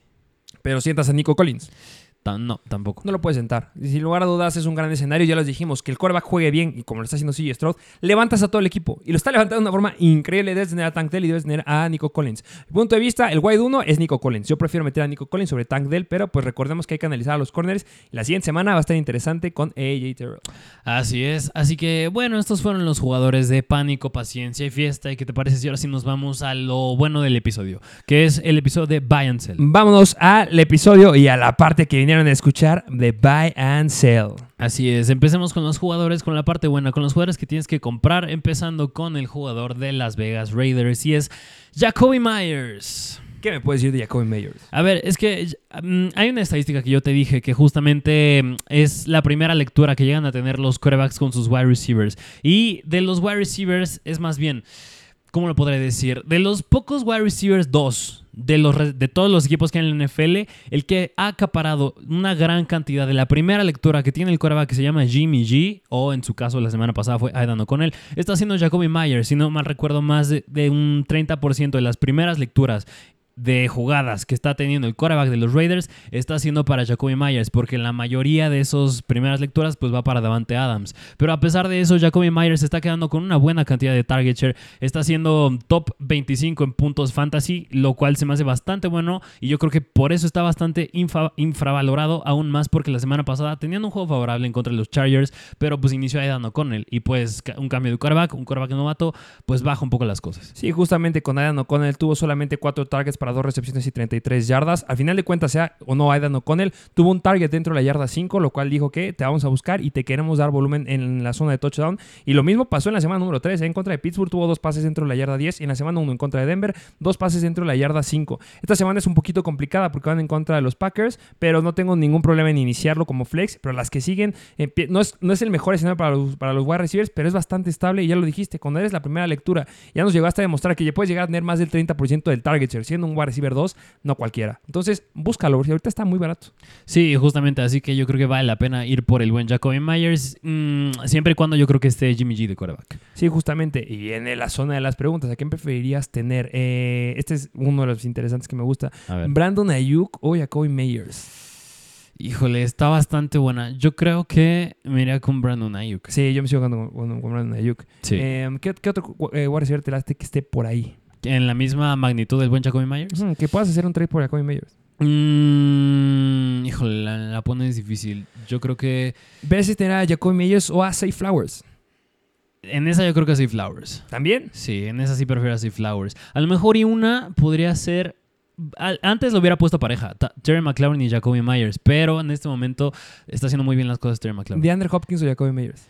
Pero sientas a Nico Collins no, tampoco. No lo puedes sentar. Sin lugar a dudas es un gran escenario. Ya les dijimos que el quarterback juegue bien y como lo está haciendo CJ Stroud, levantas a todo el equipo. Y lo está levantando de una forma increíble. Debes tener a Tank Dell y debes tener a Nico Collins. Mi punto de vista, el wide 1 es Nico Collins. Yo prefiero meter a Nico Collins sobre Tank Dell, pero pues recordemos que hay que analizar a los corners. La siguiente semana va a estar interesante con AJ Terrell. Así es. Así que bueno, estos fueron los jugadores de Pánico, Paciencia y Fiesta. ¿Y qué te parece si ahora sí nos vamos a lo bueno del episodio? Que es el episodio de Buy and Sell. Vámonos al episodio y a la parte que vinieron a escuchar de buy and sell. Así es, empecemos con los jugadores, con la parte buena, con los jugadores que tienes que comprar, empezando con el jugador de Las Vegas Raiders y es Jacoby Myers. ¿Qué me puedes decir de Jacoby Myers? A ver, es que mm, hay una estadística que yo te dije que justamente mm, es la primera lectura que llegan a tener los quarterbacks con sus wide receivers. Y de los wide receivers es más bien, ¿cómo lo podré decir? De los pocos wide receivers, dos de, los, de todos los equipos que hay en la NFL, el que ha acaparado una gran cantidad de la primera lectura que tiene el coreback que se llama Jimmy G, o en su caso la semana pasada fue Aidan O'Connell, está haciendo Jacoby Myers, si no mal recuerdo, más de, de un 30% de las primeras lecturas de jugadas que está teniendo el quarterback de los Raiders está siendo para Jacoby Myers, porque la mayoría de esas primeras lecturas pues va para Davante Adams. Pero a pesar de eso, Jacoby Myers está quedando con una buena cantidad de target share, está siendo top 25 en puntos fantasy, lo cual se me hace bastante bueno y yo creo que por eso está bastante infravalorado, aún más porque la semana pasada teniendo un juego favorable en contra de los Chargers, pero pues inició Aidan O'Connell y pues un cambio de quarterback, un quarterback novato, pues baja un poco las cosas. Sí, justamente con Aidan O'Connell tuvo solamente 4 targets para dos recepciones y 33 yardas. Al final de cuentas, sea o no Aidan O'Connell, tuvo un target dentro de la yarda 5, lo cual dijo que te vamos a buscar y te queremos dar volumen en la zona de touchdown. Y lo mismo pasó en la semana número 3. ¿eh? En contra de Pittsburgh tuvo dos pases dentro de la yarda 10 y en la semana 1 en contra de Denver, dos pases dentro de la yarda 5. Esta semana es un poquito complicada porque van en contra de los Packers, pero no tengo ningún problema en iniciarlo como flex. Pero las que siguen, no es, no es el mejor escenario para los, para los wide receivers, pero es bastante estable y ya lo dijiste, cuando eres la primera lectura, ya nos llegaste a demostrar que ya puedes llegar a tener más del 30% del target share, siendo un wide receiver 2, no cualquiera. Entonces, búscalo, porque ahorita está muy barato. Sí, justamente, así que yo creo que vale la pena ir por el buen Jacoby Myers, mm, siempre y cuando yo creo que esté Jimmy G de quarterback. Sí, justamente, y viene la zona de las preguntas, ¿a quién preferirías tener? Eh, este es uno de los interesantes que me gusta. Brandon Ayuk o Jacoby Myers. Híjole, está bastante buena. Yo creo que me iría con Brandon Ayuk. Sí, yo me sigo jugando con, Brandon Ayuk. Sí. Em, ¿qué, otro eh, receiver te que esté por ahí? ¿En la misma magnitud del buen Jacoby Myers? que puedas hacer un trade por Jacoby Myers. Mm, híjole, la, la pones difícil. Yo creo que. ¿Ves si tener a Jacoby Myers o a Safe Flowers? En esa yo creo que a Safe Flowers. ¿También? Sí, en esa sí prefiero a Safe Flowers. A lo mejor y una podría ser antes lo hubiera puesto pareja, Terry McLaurin y Jacoby Myers, pero en este momento está haciendo muy bien las cosas Terry McLaurin. ¿De Andrew Hopkins o Jacoby Myers?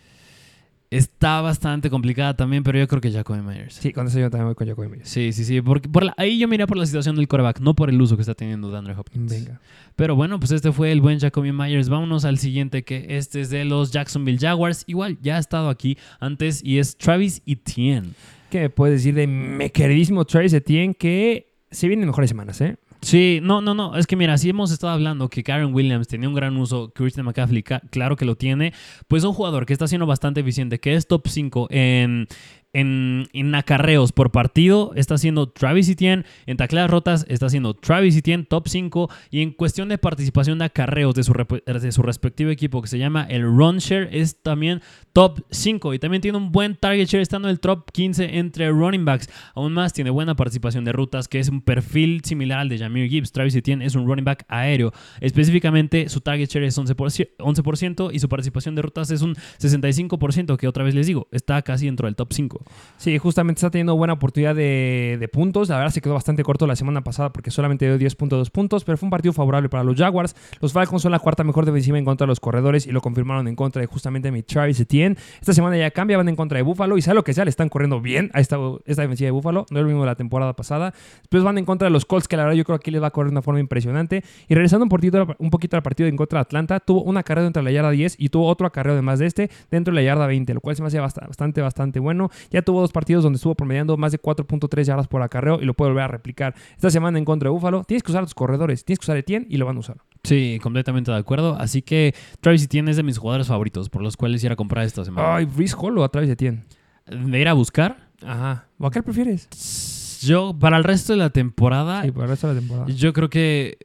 Está bastante complicada también, pero yo creo que Jacoby Myers. Sí, con eso yo también voy con Jacoby Myers. Sí, sí, sí. Porque por ahí yo miré por la situación del coreback, no por el uso que está teniendo de Andrew Hopkins. Venga. Pero bueno, pues este fue el buen Jacoby Myers. Vámonos al siguiente, que este es de los Jacksonville Jaguars. Igual, ya ha estado aquí antes y es Travis Etienne. ¿Qué puedes decir de mi queridísimo Travis Etienne? Que se vienen mejores semanas, ¿eh? Sí, no, no, no. Es que mira, si hemos estado hablando que Karen Williams tenía un gran uso, Christian McCaffrey, claro que lo tiene. Pues un jugador que está siendo bastante eficiente, que es top 5 en, en, acarreos por partido está haciendo Travis Etienne, en tacleadas rotas está haciendo Travis Etienne top 5 y en cuestión de participación de acarreos de su, de su respectivo equipo que se llama el Run Share es también top 5 y también tiene un buen target share estando en el top 15 entre running backs. Aún más tiene buena participación de rutas que es un perfil similar al de Jamir Gibbs. Travis Etienne es un running back aéreo. Específicamente su target share es 11%, 11% y su participación de rutas es un 65% que otra vez les digo, está casi dentro del top 5. Sí, justamente está teniendo buena oportunidad de, puntos. La verdad se quedó bastante corto la semana pasada porque solamente dio 10.2 puntos, pero fue un partido favorable para los Jaguars. Los Falcons son la cuarta mejor defensiva en contra de los corredores y lo confirmaron en contra de justamente mi Travis Etienne. Esta semana ya cambia, van en contra de Buffalo y sea lo que sea, le están corriendo bien a esta, defensiva de Buffalo. No es lo mismo de la temporada pasada. Después van en contra de los Colts, que la verdad yo creo que aquí les va a correr de una forma impresionante. Y regresando un poquito, un poquito al partido en contra de Atlanta, tuvo un acarreo dentro de la yarda 10 y tuvo otro acarreo además de este dentro de la yarda 20, lo cual se me hace bastante, bastante bueno. Ya tuvo dos partidos donde estuvo promediando más de 4.3 yardas por acarreo y lo puede volver a replicar. Esta semana en contra de Búfalo, tienes que usar a tus corredores, tienes que usar Etienne y lo van a usar. Sí, completamente de acuerdo. Así que Travis Etienne es de mis jugadores favoritos, por los cuales ir a comprar esta semana. Ay, Brice Hall o a Travis Etienne. ¿De ir a buscar? Ajá. ¿O a qué prefieres? Yo, para el resto de la temporada. Sí, para el resto de la temporada. Yo creo que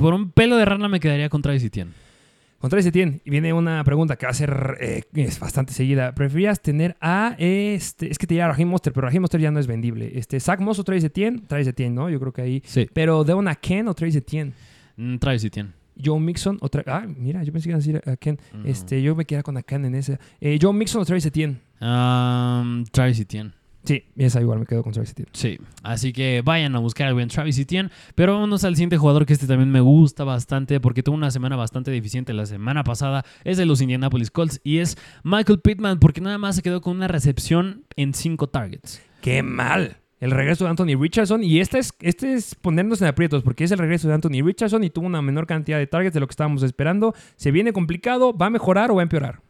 por un pelo de rana me quedaría con Travis Etienne. Contra ese tiene, viene una pregunta que va a ser eh, es bastante seguida. ¿Preferías tener a este? Es que te diría a Raheem Monster, pero Raheem Monster ya no es vendible. Este, Zach Moss o Travis Etienne? Travis Etienne, ¿no? Yo creo que ahí. Sí. Pero Devon a Ken o Travis Etienne? Mm, Travis Etienne. Joe Mixon o Ah, mira, yo pensé que iba a decir a Ken. Este, yo me quedé con a Ken en ese. Eh, Joe Mixon o Travis Etienne? Um, Travis Etienne. Sí, esa igual me quedo con Travis Etienne. Sí, así que vayan a buscar al buen Travis Etienne. Pero vámonos al siguiente jugador que este también me gusta bastante porque tuvo una semana bastante deficiente la semana pasada. Es de los Indianapolis Colts y es Michael Pittman porque nada más se quedó con una recepción en cinco targets. ¡Qué mal! El regreso de Anthony Richardson y este es, este es ponernos en aprietos porque es el regreso de Anthony Richardson y tuvo una menor cantidad de targets de lo que estábamos esperando. ¿Se viene complicado? ¿Va a mejorar o va a empeorar?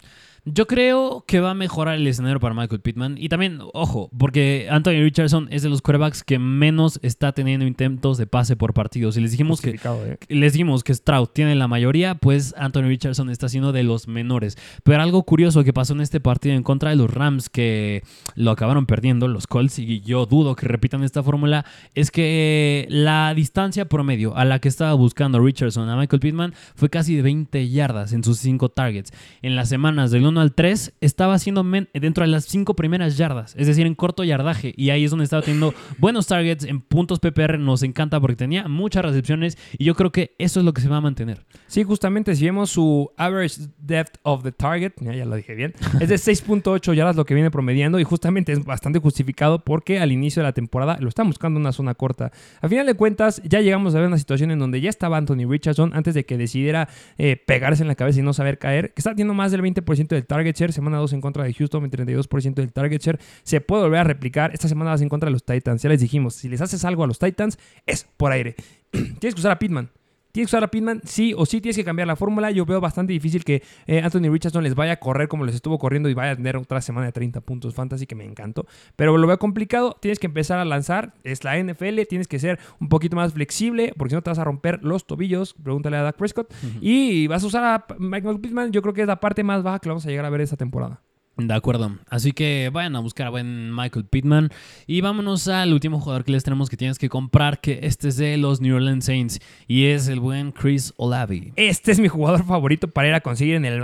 Yo creo que va a mejorar el escenario para Michael Pittman. Y también, ojo, porque Anthony Richardson es de los quarterbacks que menos está teniendo intentos de pase por partido. Si les dijimos que ¿eh? les dijimos que Stroud tiene la mayoría, pues Anthony Richardson está siendo de los menores. Pero algo curioso que pasó en este partido en contra de los Rams, que lo acabaron perdiendo, los Colts, y yo dudo que repitan esta fórmula, es que la distancia promedio a la que estaba buscando Richardson a Michael Pittman fue casi de 20 yardas en sus 5 targets. En las semanas del 1 al 3 estaba haciendo dentro de las 5 primeras yardas, es decir, en corto yardaje, y ahí es donde estaba teniendo buenos targets en puntos PPR, nos encanta porque tenía muchas recepciones, y yo creo que eso es lo que se va a mantener. Sí, justamente si vemos su average depth of the target, ya, ya lo dije bien, es de 6.8 yardas lo que viene promediando y justamente es bastante justificado porque al inicio de la temporada lo están buscando una zona corta. A final de cuentas, ya llegamos a ver una situación en donde ya estaba Anthony Richardson antes de que decidiera eh, pegarse en la cabeza y no saber caer, que está teniendo más del 20% del target share, semana 2 en contra de Houston, 32% del target share, se puede volver a replicar, esta semana vas en contra de los Titans, ya les dijimos, si les haces algo a los Titans, es por aire. Tienes que usar a Pittman. Tienes que usar a Pittman, sí o sí tienes que cambiar la fórmula. Yo veo bastante difícil que eh, Anthony Richardson les vaya a correr como les estuvo corriendo y vaya a tener otra semana de 30 puntos fantasy, que me encantó. Pero lo veo complicado. Tienes que empezar a lanzar. Es la NFL. Tienes que ser un poquito más flexible, porque si no te vas a romper los tobillos. Pregúntale a Dak Prescott. Y vas a usar a Michael Pittman. Yo creo que es la parte más baja que vamos a llegar a ver esta temporada. De acuerdo. Así que vayan a buscar a buen Michael Pittman. Y vámonos al último jugador que les tenemos que tienes que comprar, que este es de los New Orleans Saints. Y es el buen Chris Olavi. Este es mi jugador favorito para ir a conseguir en el.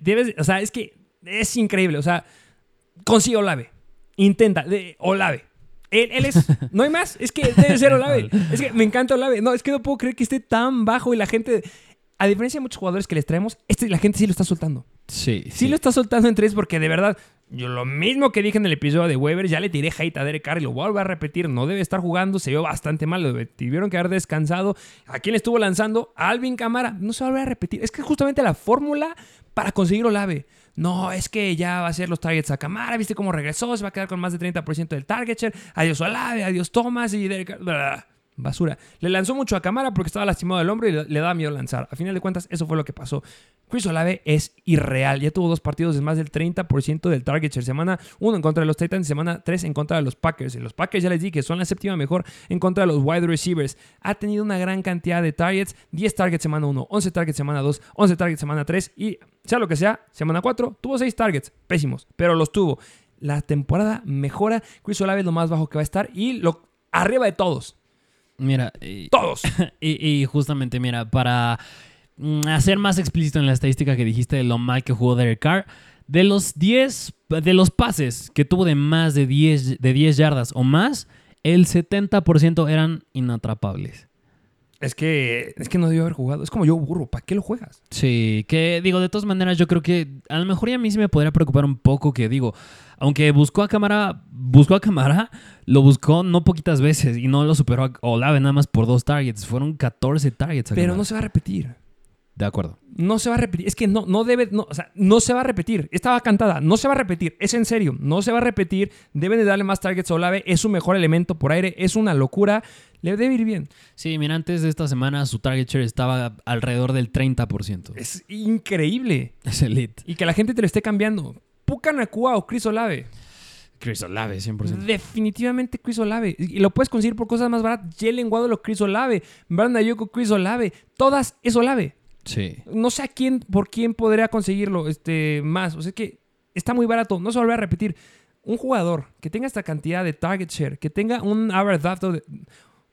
Debes, o sea, es que es increíble. O sea, consigue Olave. Intenta, de, Olave. Él, él es, no hay más, es que debe ser Olave. Es que me encanta Olave. No, es que no puedo creer que esté tan bajo y la gente, a diferencia de muchos jugadores que les traemos, este la gente sí lo está soltando. Sí, Sí, lo está soltando en tres porque de verdad, yo lo mismo que dije en el episodio de Weber, ya le tiré hate a Derek Carr y lo vuelvo a repetir. No debe estar jugando, se vio bastante mal, lo tuvieron que haber descansado. ¿A quién le estuvo lanzando? A Alvin Camara. No se va a volver a repetir. Es que justamente la fórmula para conseguir Olave. No, es que ya va a ser los targets a Camara. ¿Viste cómo regresó? Se va a quedar con más de 30% del target share. Adiós Olave, adiós Thomas y Derek Carr. Basura. Le lanzó mucho a Camara porque estaba lastimado del hombro y le, le daba miedo lanzar. A final de cuentas, eso fue lo que pasó. Chris Olave es irreal. Ya tuvo dos partidos de más del 30% del target share. Semana 1 en contra de los Titans semana 3 en contra de los Packers. Y los Packers ya les dije son la séptima mejor en contra de los wide receivers. Ha tenido una gran cantidad de targets. 10 targets semana 1, 11 targets semana 2, 11 targets semana 3 y sea lo que sea, semana 4 tuvo 6 targets. Pésimos, pero los tuvo. La temporada mejora. Chris Olave es lo más bajo que va a estar y lo arriba de todos. Mira, y, Todos. y- y justamente, mira, para mm, hacer más explícito en la estadística que dijiste de lo mal que jugó Derek Carr, de los 10, de los pases que tuvo de más de 10, de 10 yardas o más, el 70% eran inatrapables. Es que, es que no debió haber jugado. Es como yo burro. ¿Para qué lo juegas? Sí, que digo, de todas maneras, yo creo que a lo mejor y a mí sí me podría preocupar un poco que digo, aunque buscó a cámara, buscó a cámara, lo buscó no poquitas veces y no lo superó a Olave nada más por dos targets, fueron 14 targets. a Pero no se va a repetir. De acuerdo. No se va a repetir. Es que no, no debe. No, o sea, no se va a repetir. Estaba cantada. No se va a repetir. Es en serio. No se va a repetir. Deben de darle más targets a Olave. Es su mejor elemento por aire. Es una locura. Le debe ir bien. Sí, mira, antes de esta semana su target share estaba alrededor del 30%. Es increíble. Es elite. Y que la gente te lo esté cambiando. Puka Nakua o Chris Olave. Chris Olave, 100%. Definitivamente Chris Olave. Y lo puedes conseguir por cosas más baratas. Jalen Waddle o Chris Olave. Brandon Ayuk o Chris Olave. Todas es Olave. Sí. No sé a quién, por quién podría conseguirlo este, más. O sea, que está muy barato. No se volverá a repetir. Un jugador que tenga esta cantidad de target share, que tenga un average the-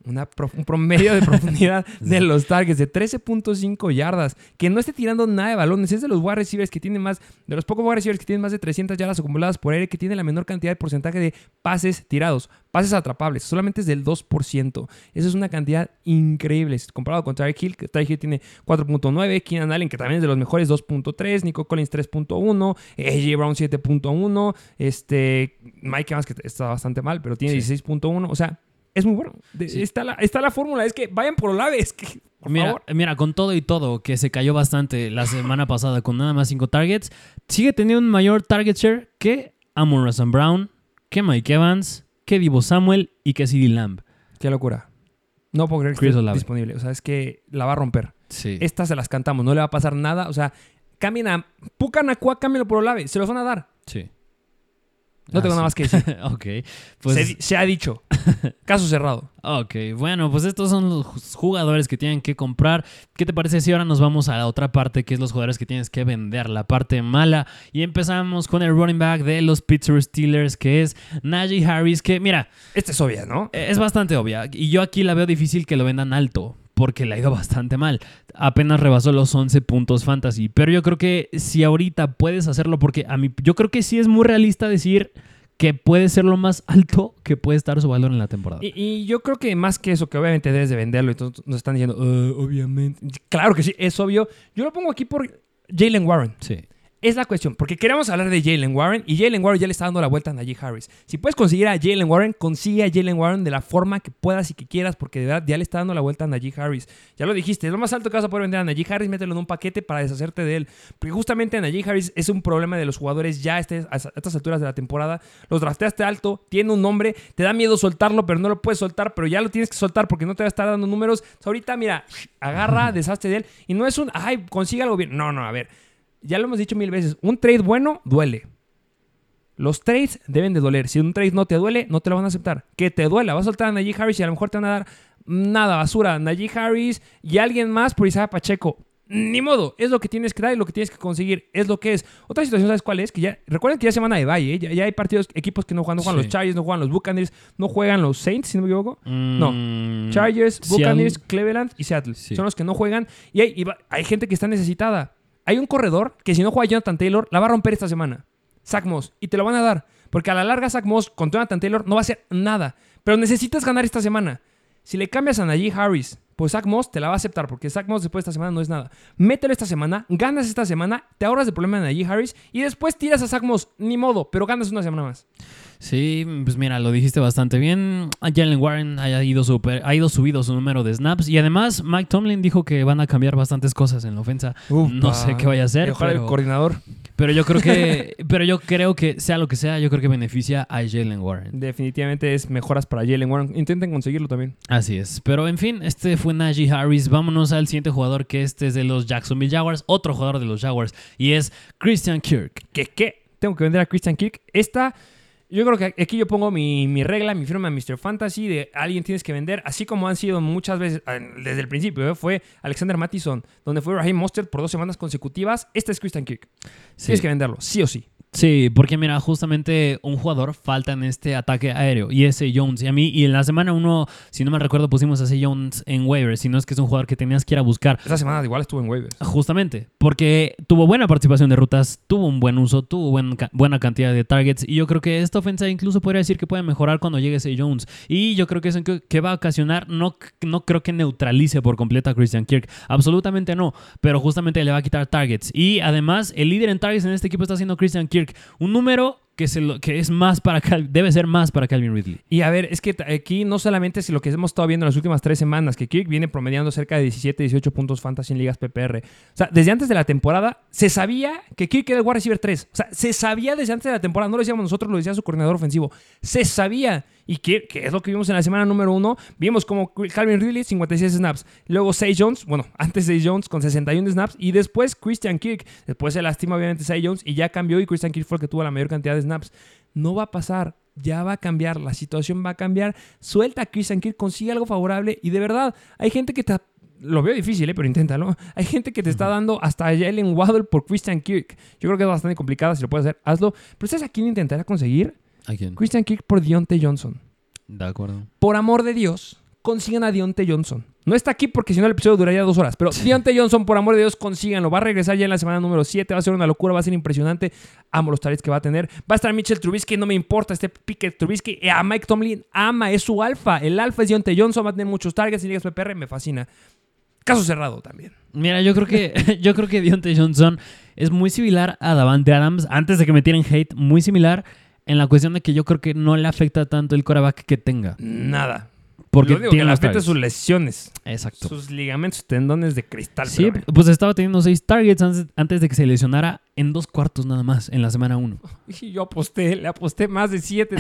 una un promedio de profundidad de los targets de 13.5 yardas, que no esté tirando nada de balones, es de los wide receivers que tienen más, de los pocos wide receivers que tienen más de 300 yardas acumuladas por aire, que tiene la menor cantidad de porcentaje de pases tirados, pases atrapables, solamente es del 2%. Eso es una cantidad increíble, comparado con Tyreek Hill, que Tyreek Hill tiene 4.9, Keenan Allen, que también es de los mejores, 2.3, Nico Collins 3.1, AJ Brown 7.1, este, Mike Evans, que está bastante mal, pero tiene Sí. 16.1, o sea, es muy bueno. De- Sí. está, la, está la fórmula, es que vayan por Olave, es que, por Mira, favor. mira, con todo y todo, que se cayó bastante la semana pasada con nada más 5 targets, sigue teniendo un mayor target share que Amon Russell Brown, que Mike Evans, que Divo Samuel y que CeeDee Lamb. Qué locura. No puedo creer que Chris esté Olave. disponible, o sea, es que la va a romper. Sí. Estas se las cantamos, no le va a pasar nada, o sea, cambien a Puka Nakua, cámbienlo por Olave. Se los van a dar. Sí. No tengo Ah, nada más que decir. ok. Pues, se, se ha dicho. Caso cerrado. Ok, bueno, pues estos son los jugadores que tienen que comprar. ¿Qué te parece si ahora nos vamos a la otra parte, que es los jugadores que tienes que vender, la parte mala? Y empezamos con el running back de los Pittsburgh Steelers, que es Najee Harris, que mira, Esta es obvia, ¿no? es bastante obvia. Y yo aquí la veo difícil que lo vendan alto. Porque le ha ido bastante mal. Apenas rebasó los 11 puntos fantasy. Pero yo creo que si ahorita puedes hacerlo, porque a mí, yo creo que sí es muy realista decir que puede ser lo más alto que puede estar su valor en la temporada. Y, y yo creo que más que eso, que obviamente debes de venderlo y todos nos están diciendo, "Uh, obviamente. Claro que sí, es obvio. Yo lo pongo aquí por Jalen Warren. Sí. Es la cuestión, porque queremos hablar de Jalen Warren y Jalen Warren ya le está dando la vuelta a Najee Harris. Si puedes conseguir a Jalen Warren, consigue a Jalen Warren de la forma que puedas y que quieras, porque de verdad ya le está dando la vuelta a Najee Harris. Ya lo dijiste, es lo más alto que vas a poder vender a Najee Harris, mételo en un paquete para deshacerte de él. Porque justamente Najee Harris es un problema de los jugadores ya a este- estas alturas de la temporada. Los drafteaste alto, tiene un nombre, te da miedo soltarlo, pero no lo puedes soltar, pero ya lo tienes que soltar porque no te va a estar dando números. Ahorita, mira, agarra, deshazte de él. Y no es un, ay, consigue algo bien. No, no, a ver ya lo hemos dicho mil veces, un trade bueno duele. Los trades deben de doler. Si un trade no te duele, no te lo van a aceptar. Que te duela. Vas a soltar a Najee Harris y a lo mejor te van a dar nada, basura. Najee Harris y alguien más por Isaiah Pacheco. Ni modo. Es lo que tienes que dar y lo que tienes que conseguir. Es lo que es. Otra situación, ¿sabes cuál es? Que ya, recuerden que ya semana de bye, ¿eh? ya, ya hay partidos, equipos que no juegan. No juegan Sí. los Chargers, no juegan los Buccaneers, no juegan los Saints, si no me equivoco. No. Chargers, Seattle. Buccaneers, Cleveland y Seattle. Sí. Son los que no juegan. Y hay, y va- hay gente que está necesitada. Hay un corredor que si no juega Jonathan Taylor, la va a romper esta semana. Zach Moss. Y te lo van a dar. Porque a la larga Zach Moss con Jonathan Taylor no va a hacer nada. Pero necesitas ganar esta semana. Si le cambias a Najee Harris, pues Zach Moss te la va a aceptar. Porque Zach Moss después de esta semana no es nada. Mételo esta semana, ganas esta semana, te ahorras el problema de Najee Harris y después tiras a Zach Moss. Ni modo, pero ganas una semana más. Sí, pues mira, lo dijiste bastante bien. Jalen Warren ha ido, super, ha ido subido su número de snaps. Y además, Mike Tomlin dijo que van a cambiar bastantes cosas en la ofensa. no sé qué vaya a hacer. Ojalá el Pero, coordinador. pero yo creo que. pero yo creo que, sea lo que sea, yo creo que beneficia a Jalen Warren. Definitivamente es mejoras para Jalen Warren. Intenten conseguirlo también. Así es. Pero en fin, este fue Najee Harris. Vámonos al siguiente jugador, que este es de los Jacksonville Jaguars. Otro jugador de los Jaguars. Y es Christian Kirk. ¿Qué? ¿Qué? Tengo que vender a Christian Kirk. Esta, yo creo que aquí yo pongo mi, mi regla, mi firma Mr. Fantasy de alguien tienes que vender, así como han sido muchas veces desde el principio. ¿eh? Fue Alexander Mattison, donde fue Raheem Mostert por dos semanas consecutivas. Este es Christian Kirk. Tienes que venderlo, sí o sí. Sí, porque mira, justamente un jugador falta en este ataque aéreo y ese Jones. Y a mí, y en la semana uno, si no me recuerdo, pusimos a ese Jones en waivers, si no es que es un jugador que tenías que ir a buscar. Esta semana igual estuvo en waivers. Justamente, porque tuvo buena participación de rutas, tuvo un buen uso, tuvo buen buena cantidad de targets y yo creo que esta ofensa incluso podría decir que puede mejorar cuando llegue ese Jones. Y yo creo que eso que, que va a ocasionar, no, no creo que neutralice por completo a Christian Kirk, absolutamente no, pero justamente le va a quitar targets. Y además, el líder en targets en este equipo está siendo Christian Kirk, un número que, se lo- que es más para Cal- debe ser más para Calvin Ridley. Y a ver, es que aquí no solamente es lo que hemos estado viendo en las últimas tres semanas, que Kirk viene promediando cerca de 17, 18 puntos fantasy en ligas PPR. O sea, desde antes de la temporada se sabía que Kirk era el wide receiver 3. O sea, se sabía desde antes de la temporada. No lo decíamos nosotros, lo decía su coordinador ofensivo. Se sabía. Y que, que es lo que vimos en la semana número uno. Vimos como Calvin Ridley, 56 snaps. Luego Say Jones, bueno, antes Say Jones con 61 snaps. Y después Christian Kirk. Después se lastima obviamente Say Jones y ya cambió y Christian Kirk fue el que tuvo la mayor cantidad de snaps. No va a pasar. Ya va a cambiar. La situación va a cambiar. Suelta a Christian Kirk, consigue algo favorable. Y de verdad, hay gente que te lo veo difícil, ¿eh? pero inténtalo. Hay gente que te está dando hasta Jalen Waddle por Christian Kirk. Yo creo que es bastante complicada. Si lo puedes hacer, hazlo. Pero ¿sabes a quién intentará conseguir? ¿A quién? Christian Kirk por Deontay Johnson. De acuerdo. Por amor de Dios, consigan a Deontay Johnson. No está aquí porque si no el episodio duraría dos horas. Pero Deontay Johnson, por amor de Dios, consíganlo. Va a regresar ya en la semana número 7. Va a ser una locura, va a ser impresionante. Amo los targets que va a tener. Va a estar Mitchell Trubisky, no me importa este pique Trubisky. Eh, A Mike Tomlin ama, es su alfa. El alfa es Deontay Johnson, va a tener muchos targets en ligas PPR, me fascina. Caso cerrado también. Mira, yo creo que yo creo que Deontay Johnson es muy similar a Davante Adams antes de que me tiren hate, muy similar en la cuestión de que yo creo que no le afecta tanto el coreback que tenga, Nada. Porque Lo único tiene que le afecta sus lesiones. Exacto. Sus ligamentos, tendones de cristal. Sí, pero pues estaba teniendo seis targets antes, de que se lesionara en dos cuartos nada más en la semana uno. Y yo aposté, le aposté más de siete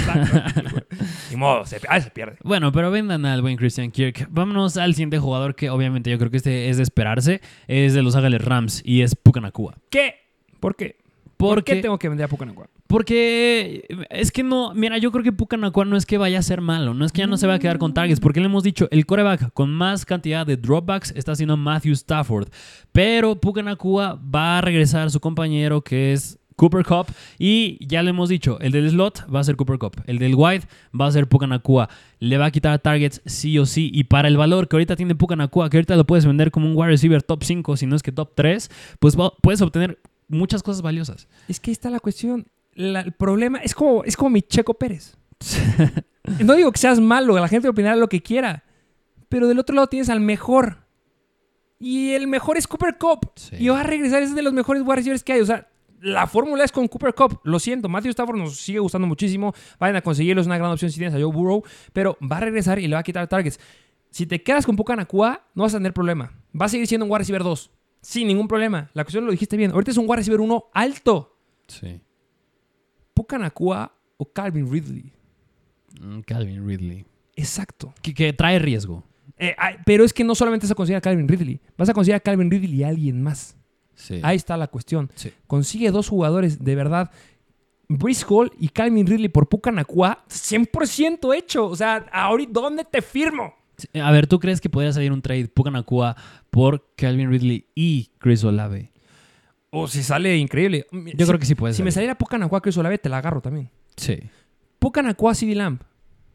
Ni modo, se, ah, se pierde. Bueno, pero vendan al buen Christian Kirk. Vámonos al siguiente jugador que obviamente yo creo que este es de esperarse. Es de Los Ángeles Rams y es Pucanacua. ¿Qué? ¿Por qué? ¿Por qué tengo que vender a Pucanacua? Porque es que no, mira, yo creo que Pucanacua no es que vaya a ser malo, no es que ya no se va a quedar con targets, porque le hemos dicho, el coreback con más cantidad de dropbacks está siendo Matthew Stafford, pero Pucanacua va a regresar a su compañero que es Cooper Cup y ya le hemos dicho, el del slot va a ser Cooper Cup, el del wide va a ser Pucanacua, le va a quitar targets sí o sí y para el valor que ahorita tiene Pucanacua, que ahorita lo puedes vender como un wide receiver top 5, si no es que top 3, pues puedes obtener muchas cosas valiosas. Es que ahí está la cuestión. La- el problema es como, es como mi Checo Pérez. no digo que seas malo, la gente opinará lo que quiera. Pero del otro lado tienes al mejor. Y el mejor es Cooper Cup. Sí. Y va a regresar, es de los mejores wide receivers que hay. O sea, la fórmula es con Cooper Cup. Lo siento, Matthew Stafford nos sigue gustando muchísimo. Vayan a conseguirlo, es una gran opción si tienes a Joe Burrow. Pero va a regresar y le va a quitar targets. Si te quedas con Pucanacua, no vas a tener problema. Va a seguir siendo un wide receiver 2. Sin ningún problema. La cuestión lo dijiste bien. Ahorita es un wide receiver 1 alto. Sí. Pucanacua o Calvin Ridley. Mm, Calvin Ridley. Exacto. Que, que trae riesgo. Eh, pero es que no solamente vas a considerar a Calvin Ridley, vas a considerar a Calvin Ridley y a alguien más. Sí. Ahí está la cuestión. Sí. Consigue dos jugadores de verdad. Brice Hall y Calvin Ridley por Pucanacua, 100% hecho. O sea, ahorita, ¿dónde te firmo? A ver, ¿tú crees que podría salir un trade Pucanacua por Calvin Ridley y Chris Olave? O si sale increíble. Yo creo que sí puede Si me saliera Pucanacua, Chris Olave, te la agarro también. Sí. Pucanacua, CD Lamb.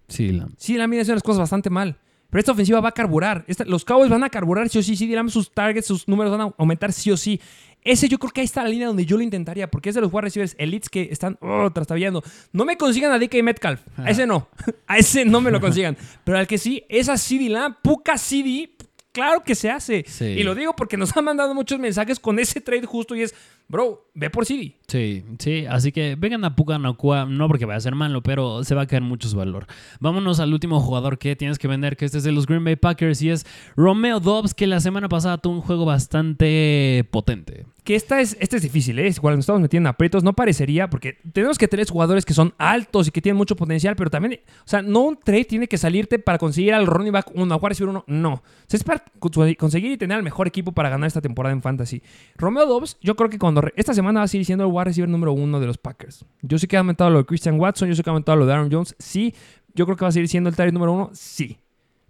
Sí, Lam. CD Lamb viene haciendo las cosas bastante mal. Pero esta ofensiva va a carburar. Esta- los Cowboys van a carburar sí o sí. CD Lamb, sus targets, sus números van a aumentar sí o sí. Ese yo creo que ahí está la línea donde yo lo intentaría. Porque es de los wide receivers elites que están oh, trastabillando. No me consigan a DK Metcalf. A ese no. A ese no me lo consigan. Pero al que sí, esa CD Lamb, Puka CD, claro que se hace. Sí. Y lo digo porque nos han mandado muchos mensajes con ese trade justo y es, bro, ve por CD. Sí, sí, así que vengan a Pucanacua, no porque vaya a ser malo, pero se va a caer mucho su valor. Vámonos al último jugador que tienes que vender, que este es de los Green Bay Packers y es Romeo Dobbs, que la semana pasada tuvo un juego bastante potente. Que esta es, esta es difícil, ¿eh? Cuando nos estamos metiendo en aprietos, no parecería, porque tenemos que tener jugadores que son altos y que tienen mucho potencial, pero también, o sea, no un trade tiene que salirte para conseguir al running back uno, a wide uno, no. O sea, es para cons- conseguir y tener al mejor equipo para ganar esta temporada en Fantasy. Romeo Dobbs, yo creo que cuando esta semana va a seguir siendo el wide receiver número uno de los Packers. Yo sé que ha aumentado lo de Christian Watson, yo sé que ha aumentado lo de Aaron Jones, sí. Yo creo que va a seguir siendo el target número uno, sí.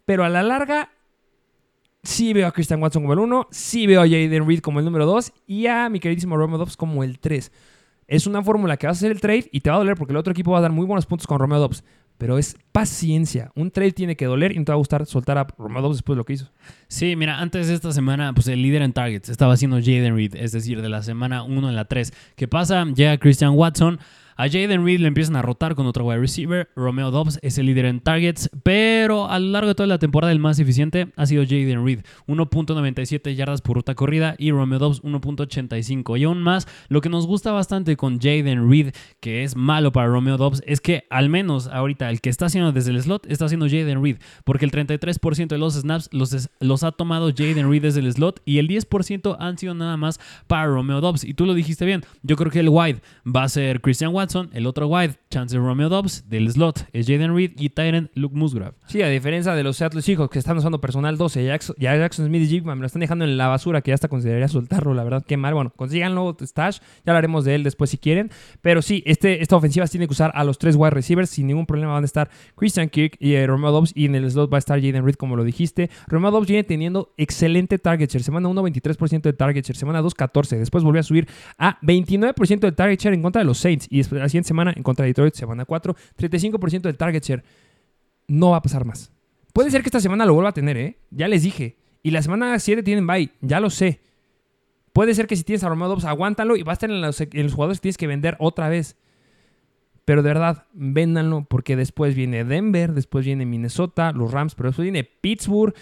Pero a la larga, Sí veo a Christian Watson como el 1, sí veo a Jaden Reed como el número 2 y a mi queridísimo Romeo Dobbs como el 3. Es una fórmula que vas a hacer el trade y te va a doler porque el otro equipo va a dar muy buenos puntos con Romeo Dobbs. Pero es paciencia. Un trade tiene que doler y no te va a gustar soltar a Romeo Dobbs después de lo que hizo. Sí, mira, antes de esta semana, pues el líder en targets estaba siendo Jaden Reed, es decir, de la semana 1 en la 3. ¿Qué pasa? Llega Christian Watson. A Jaden Reed le empiezan a rotar con otro wide receiver. Romeo Dobbs es el líder en targets, pero a lo largo de toda la temporada el más eficiente ha sido Jaden Reed, 1.97 yardas por ruta corrida y Romeo Dobbs 1.85. Y aún más, lo que nos gusta bastante con Jaden Reed, que es malo para Romeo Dobbs, es que al menos ahorita el que está haciendo desde el slot está haciendo Jaden Reed, porque el 33% de los snaps los, los ha tomado Jaden Reed desde el slot y el 10% han sido nada más para Romeo Dobbs. Y tú lo dijiste bien, yo creo que el wide va a ser Christian Watson, el otro wide, Chance Romeo Dobbs, del slot es Jaden Reed y Tyrant Luke Musgrave. Sí, a diferencia de los Seattle Seahawks que están usando personal 12, Jackson, ya Jackson Smith y Jigman lo están dejando en la basura, que ya hasta consideraría soltarlo, la verdad, qué mal. Bueno, consíganlo, Stash, ya hablaremos de él después si quieren. Pero sí, este, esta ofensiva tiene que usar a los tres wide receivers, sin ningún problema van a estar Christian Kirk y eh, Romeo Dobbs, y en el slot va a estar Jaden Reed, como lo dijiste. Romeo Dobbs viene teniendo excelente target share, semana 1, 23% de target share, semana 2, 14, después volvió a subir a 29% de target share en contra de los Saints, y después la siguiente semana en contra de Detroit, semana 4, 35% de target share no va a pasar más. Puede ser que esta semana lo vuelva a tener, ¿eh? Ya les dije. Y la semana 7 tienen bye, ya lo sé. Puede ser que si tienes a Romeo Dobbs, aguántalo y va a estar en los, en los jugadores que tienes que vender otra vez. Pero de verdad, véndanlo porque después viene Denver, después viene Minnesota, los Rams, pero después viene Pittsburgh,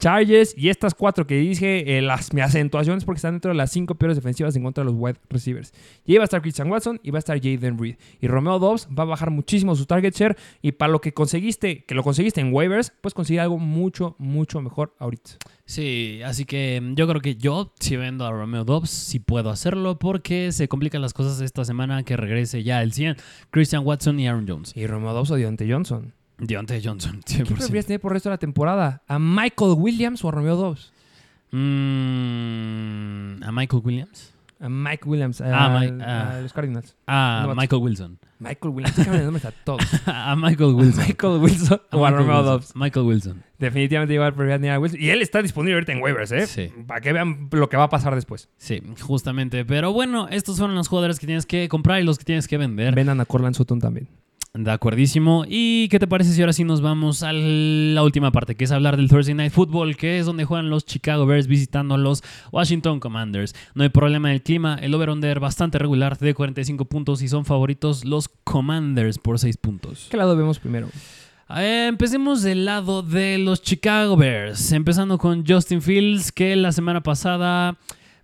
Chargers y estas cuatro que dije, eh, las mi acentuaciones porque están dentro de las cinco peores defensivas en contra de los wide receivers. Y ahí va a estar Christian Watson y va a estar Jaden Reed. Y Romeo Dobbs va a bajar muchísimo su target share y para lo que conseguiste, que lo conseguiste en waivers, pues conseguir algo mucho, mucho mejor ahorita. Sí, así que mm, yo creo que yo, si vendo a Romeo Dobbs, sí puedo hacerlo porque se complican las cosas esta semana que regrese ya el 100, Christian Watson y Aaron Jones. Y Romeo Dobbs o Deontay Johnson. Deontay Johnson, ¿Qué 100%. prefieres tener por el resto de la temporada? ¿A Michael Williams o a Romeo Dobbs? Mm, ¿A Michael Williams? A Mike Williams, Ah, a, ah. a los Cardinals. A No, Michael Wilson. Michael Williams, cámbiale nombres a todos. a Michael Wilson. Michael Wilson A o a Romeo Wilson. Dobbs. Michael Wilson. Definitivamente igual preferiría tener a Wilson. Y él está disponible ahorita en waivers, ¿eh? Sí. Para que vean lo que va a pasar después. Sí, justamente. Pero bueno, estos fueron los jugadores que tienes que comprar y los que tienes que vender. Vendan a Corland Sutton también. De acuerdísimo. ¿Y qué te parece si ahora sí nos vamos a la última parte, que es hablar del Thursday Night Football, que es donde juegan los Chicago Bears visitando a los Washington Commanders? No hay problema del clima, el over-under bastante regular de 45 puntos y son favoritos los Commanders por 6 puntos. ¿Qué lado vemos primero? Eh, empecemos del lado de los Chicago Bears, empezando con Justin Fields, que la semana pasada,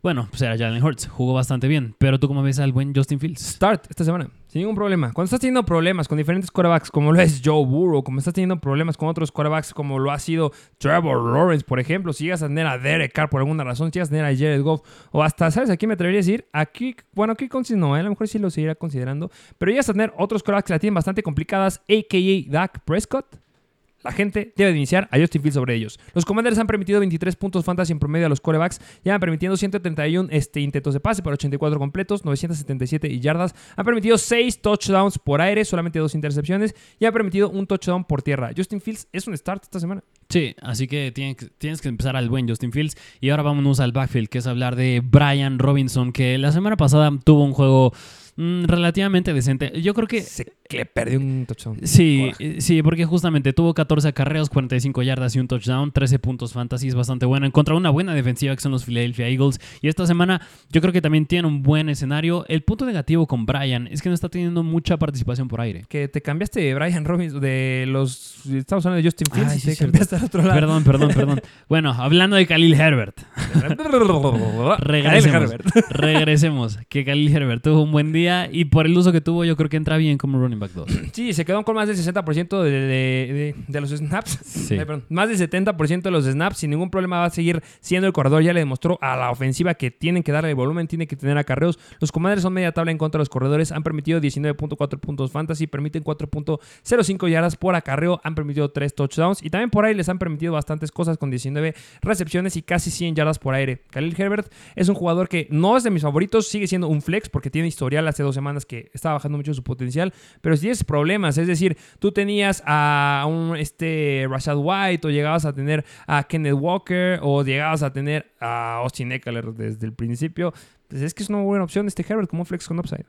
bueno, pues era Jalen Hurts, jugó bastante bien, pero tú cómo ves al buen Justin Fields? Start esta semana, sin ningún problema. Cuando estás teniendo problemas con diferentes quarterbacks, como lo es Joe Burrow, como estás teniendo problemas con otros quarterbacks, como lo ha sido Trevor Lawrence, por ejemplo, si llegas a tener a Derek Carr por alguna razón, si llegas a tener a Jared Goff, o hasta, ¿sabes? Aquí me atrevería a decir, aquí, bueno, aquí no, ¿eh? a lo mejor sí lo seguirá considerando, pero llegas a tener otros quarterbacks que la tienen bastante complicadas, a.k.a. Dak Prescott. La gente debe de iniciar a Justin Fields sobre ellos. Los Commanders han permitido 23 puntos fantasy en promedio a los corebacks. Llevan permitiendo 131 este, intentos de pase para 84 completos, 977 yardas. Han permitido 6 touchdowns por aire, solamente 2 intercepciones. Y han permitido un touchdown por tierra. Justin Fields es un start esta semana. Sí, así que tienes, que- empezar al buen Justin Fields. Y ahora vámonos al backfield, que es hablar de Brian Robinson, que la semana pasada tuvo un juego mm, relativamente decente. Yo creo que... Se que perdió un touchdown. Sí, sí, porque justamente tuvo 14 acarreos, 45 yardas y un touchdown, 13 puntos fantasy, es bastante bueno. Contra una buena defensiva que son los Philadelphia Eagles. Y esta semana yo creo que también tiene un buen escenario. El punto negativo con Brian es que no está teniendo mucha participación por aire. Que te cambiaste de Brian Robinson, de los... Estamos hablando de Justin Fields Ay, y sí, te cambiaste al otro lado. Perdón, perdón, perdón. Bueno, hablando de Khalil Herbert. Regresemos. Khalil Herbert. Regresemos. Que Khalil Herbert tuvo un buen día y por el uso que tuvo yo creo que entra bien como running back 2. Sí, se quedó con más del 60% de, de- de- de los snaps. Sí. Ay, perdón, más del 70% de los snaps. Sin ningún problema va a seguir siendo el corredor. Ya le demostró a la ofensiva que tienen que darle volumen, tienen que tener acarreos. Los commanders son media tabla en contra de los corredores. Han permitido 19.4 puntos fantasy, permiten 4.05 yardas por acarreo. Han permitido 3 touchdowns y también por ahí les han permitido bastantes cosas con 19 recepciones y casi 100 yardas por aire. Khalil Herbert es un jugador que no es de mis favoritos, sigue siendo un flex porque tiene historial hace dos semanas que estaba bajando mucho su potencial, pero si tienes problemas, es decir, tú tenías a un este Rashad White o llegabas a tener a Kenneth Walker o llegabas a tener a Austin Eckler desde el principio, pues es que es una buena opción este Herbert como flex con upside.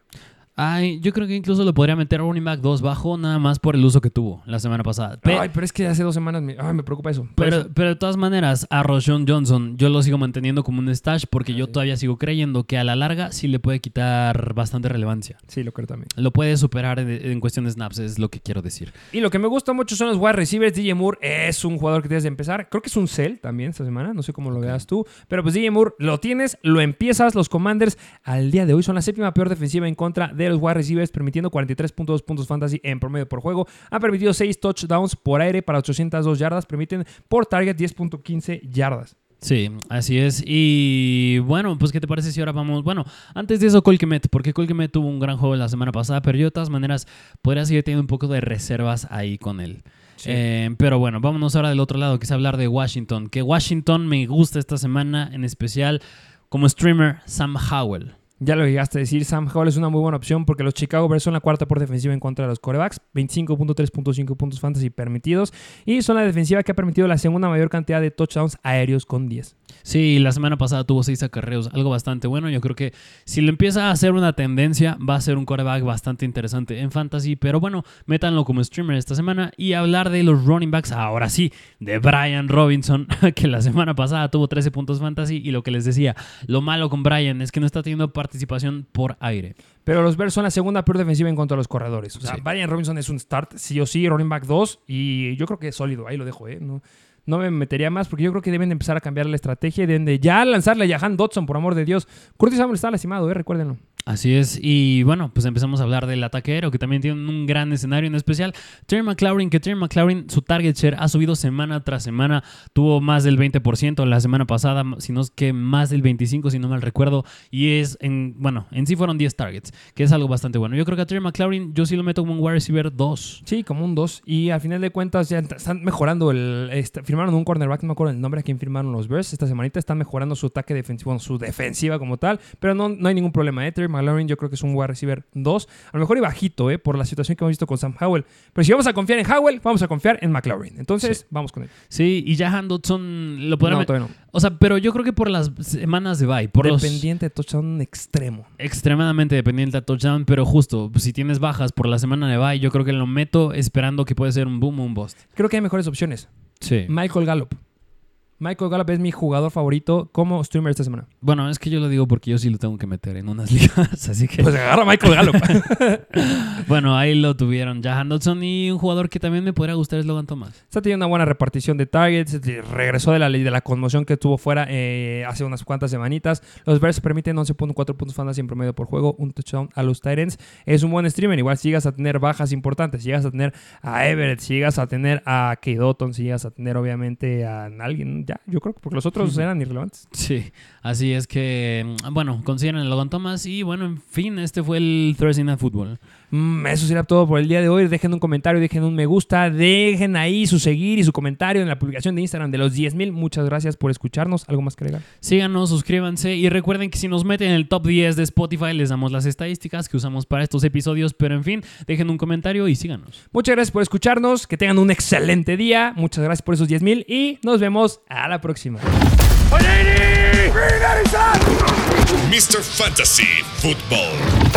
Ay, yo creo que incluso lo podría meter a running back 2 bajo nada más por el uso que tuvo la semana pasada. Pe- Ay, pero es que hace dos semanas me, ay, me preocupa eso. Pero, pero de todas maneras, a Roshan Johnson yo lo sigo manteniendo como un stash porque yo todavía sigo creyendo que a la larga sí le puede quitar bastante relevancia. sí, lo creo también. Lo puede superar en, en cuestión de snaps, es lo que quiero decir. Y lo que me gusta mucho son los wide receivers. DJ Moore es un jugador que tienes de empezar. Creo que es un sell también esta semana. No sé cómo lo veas tú. Pero pues DJ Moore lo tienes, lo empiezas. Los Commanders al día de hoy son la séptima peor defensiva en contra de los wide receivers, permitiendo 43.2 puntos fantasy en promedio por juego. Han permitido 6 touchdowns por aire para 802 yardas. Permiten por target 10.15 yardas. Sí, así es. Y bueno, pues ¿qué te parece si ahora vamos? Bueno, antes de eso, Colquemet, porque Colquemet tuvo un gran juego la semana pasada, pero yo de todas maneras podría seguir teniendo un poco de reservas ahí con él. Sí. Eh, pero bueno, vámonos ahora del otro lado, que es hablar de Washington. Que Washington me gusta esta semana, en especial como streamer Sam Howell. Ya lo llegaste a decir, Sam. Howell es una muy buena opción porque los Chicago Bears son la cuarta por defensiva en contra de los corebacks, 25.3.5 puntos fantasy permitidos. Y son la defensiva que ha permitido la segunda mayor cantidad de touchdowns aéreos con 10. Sí, la semana pasada tuvo seis acarreos, algo bastante bueno. Yo creo que si lo empieza a hacer una tendencia, va a ser un quarterback bastante interesante en fantasy. Pero bueno, métanlo como streamer esta semana. Y hablar de los running backs, ahora sí, de Brian Robinson, que la semana pasada tuvo 13 puntos fantasy. Y lo que les decía, lo malo con Brian es que no está teniendo participación por aire. Pero los Bears son la segunda peor defensiva en contra de los corredores. O sea, Sí. Brian Robinson es un start, sí o sí, running back 2 y yo creo que es sólido, ahí lo dejo, ¿eh? No, no me metería más porque yo creo que deben de empezar a cambiar la estrategia y deben de ya lanzarle a Jahan Dodson, por amor de Dios. Curtis Samuel está lastimado, ¿eh? Recuérdenlo. Así es, y bueno, pues empezamos a hablar del ataque aéreo, que también tiene un gran escenario en especial. Terry McLaurin, que Terry McLaurin, su target share ha subido semana tras semana, tuvo más del 20% la semana pasada, si no es que más del 25%, si no mal recuerdo, y es, en bueno, en sí fueron 10 targets, que es algo bastante bueno. Yo creo que a Terry McLaurin yo sí lo meto como un wide receiver 2. Sí, como un 2, y al final de cuentas ya están mejorando el... este, firmaron un cornerback, no me acuerdo el nombre a quien firmaron los Bears esta semanita, están mejorando su ataque defensivo, bueno, su defensiva como tal, pero no, no hay ningún problema, ¿eh? Terry McLaurin yo creo que es un wide receiver 2. A lo mejor y bajito, ¿eh? Por la situación que hemos visto con Sam Howell. Pero si vamos a confiar en Howell, vamos a confiar en McLaurin. Entonces, vamos con él. Sí, y Jahan Dodson lo podrán No, todavía no. O sea, pero yo creo que por las semanas de bye, por los Dependiente de touchdown extremo. extremadamente dependiente a touchdown, pero justo, si tienes bajas por la semana de bye, yo creo que lo meto esperando que puede ser un boom o un bust. Creo que hay mejores opciones. Sí. Michael Gallup. Michael Gallup es mi jugador favorito como streamer esta semana. Bueno, es que yo lo digo porque yo sí lo tengo que meter en unas ligas, así que Pues agarra a Michael Gallup. bueno, ahí lo tuvieron Jahan Dodson y un jugador que también me podría gustar es Logan Thomas. Está teniendo una buena repartición de targets. eh, Regresó de la ley de la conmoción que tuvo fuera eh, hace unas cuantas semanitas. Los Bears permiten 11.4 puntos fantasy en promedio por juego, un touchdown a los Titans. Es un buen streamer. Igual si llegas a tener bajas importantes, si llegas a tener a Everett, si llegas a tener a Otton, si llegas a tener obviamente a alguien, ya, yo creo que porque los otros eran irrelevantes. Sí, así es que, mm, bueno, consideren a Logan Thomas y bueno, en fin, este fue el Thursday Night Football. Mm, eso será todo por el día de hoy. Dejen un comentario, dejen un me gusta, dejen ahí su seguir y su comentario en la publicación de Instagram de los 10.000. Muchas gracias por escucharnos. ¿Algo más que agregar? Síganos, suscríbanse y recuerden que si nos meten en el top 10 de Spotify les damos las estadísticas que usamos para estos episodios, pero en fin, dejen un comentario y síganos. Muchas gracias por escucharnos. Que tengan un excelente día. Muchas gracias por esos 10.000 y nos vemos a la próxima. Mr. Fantasy Football.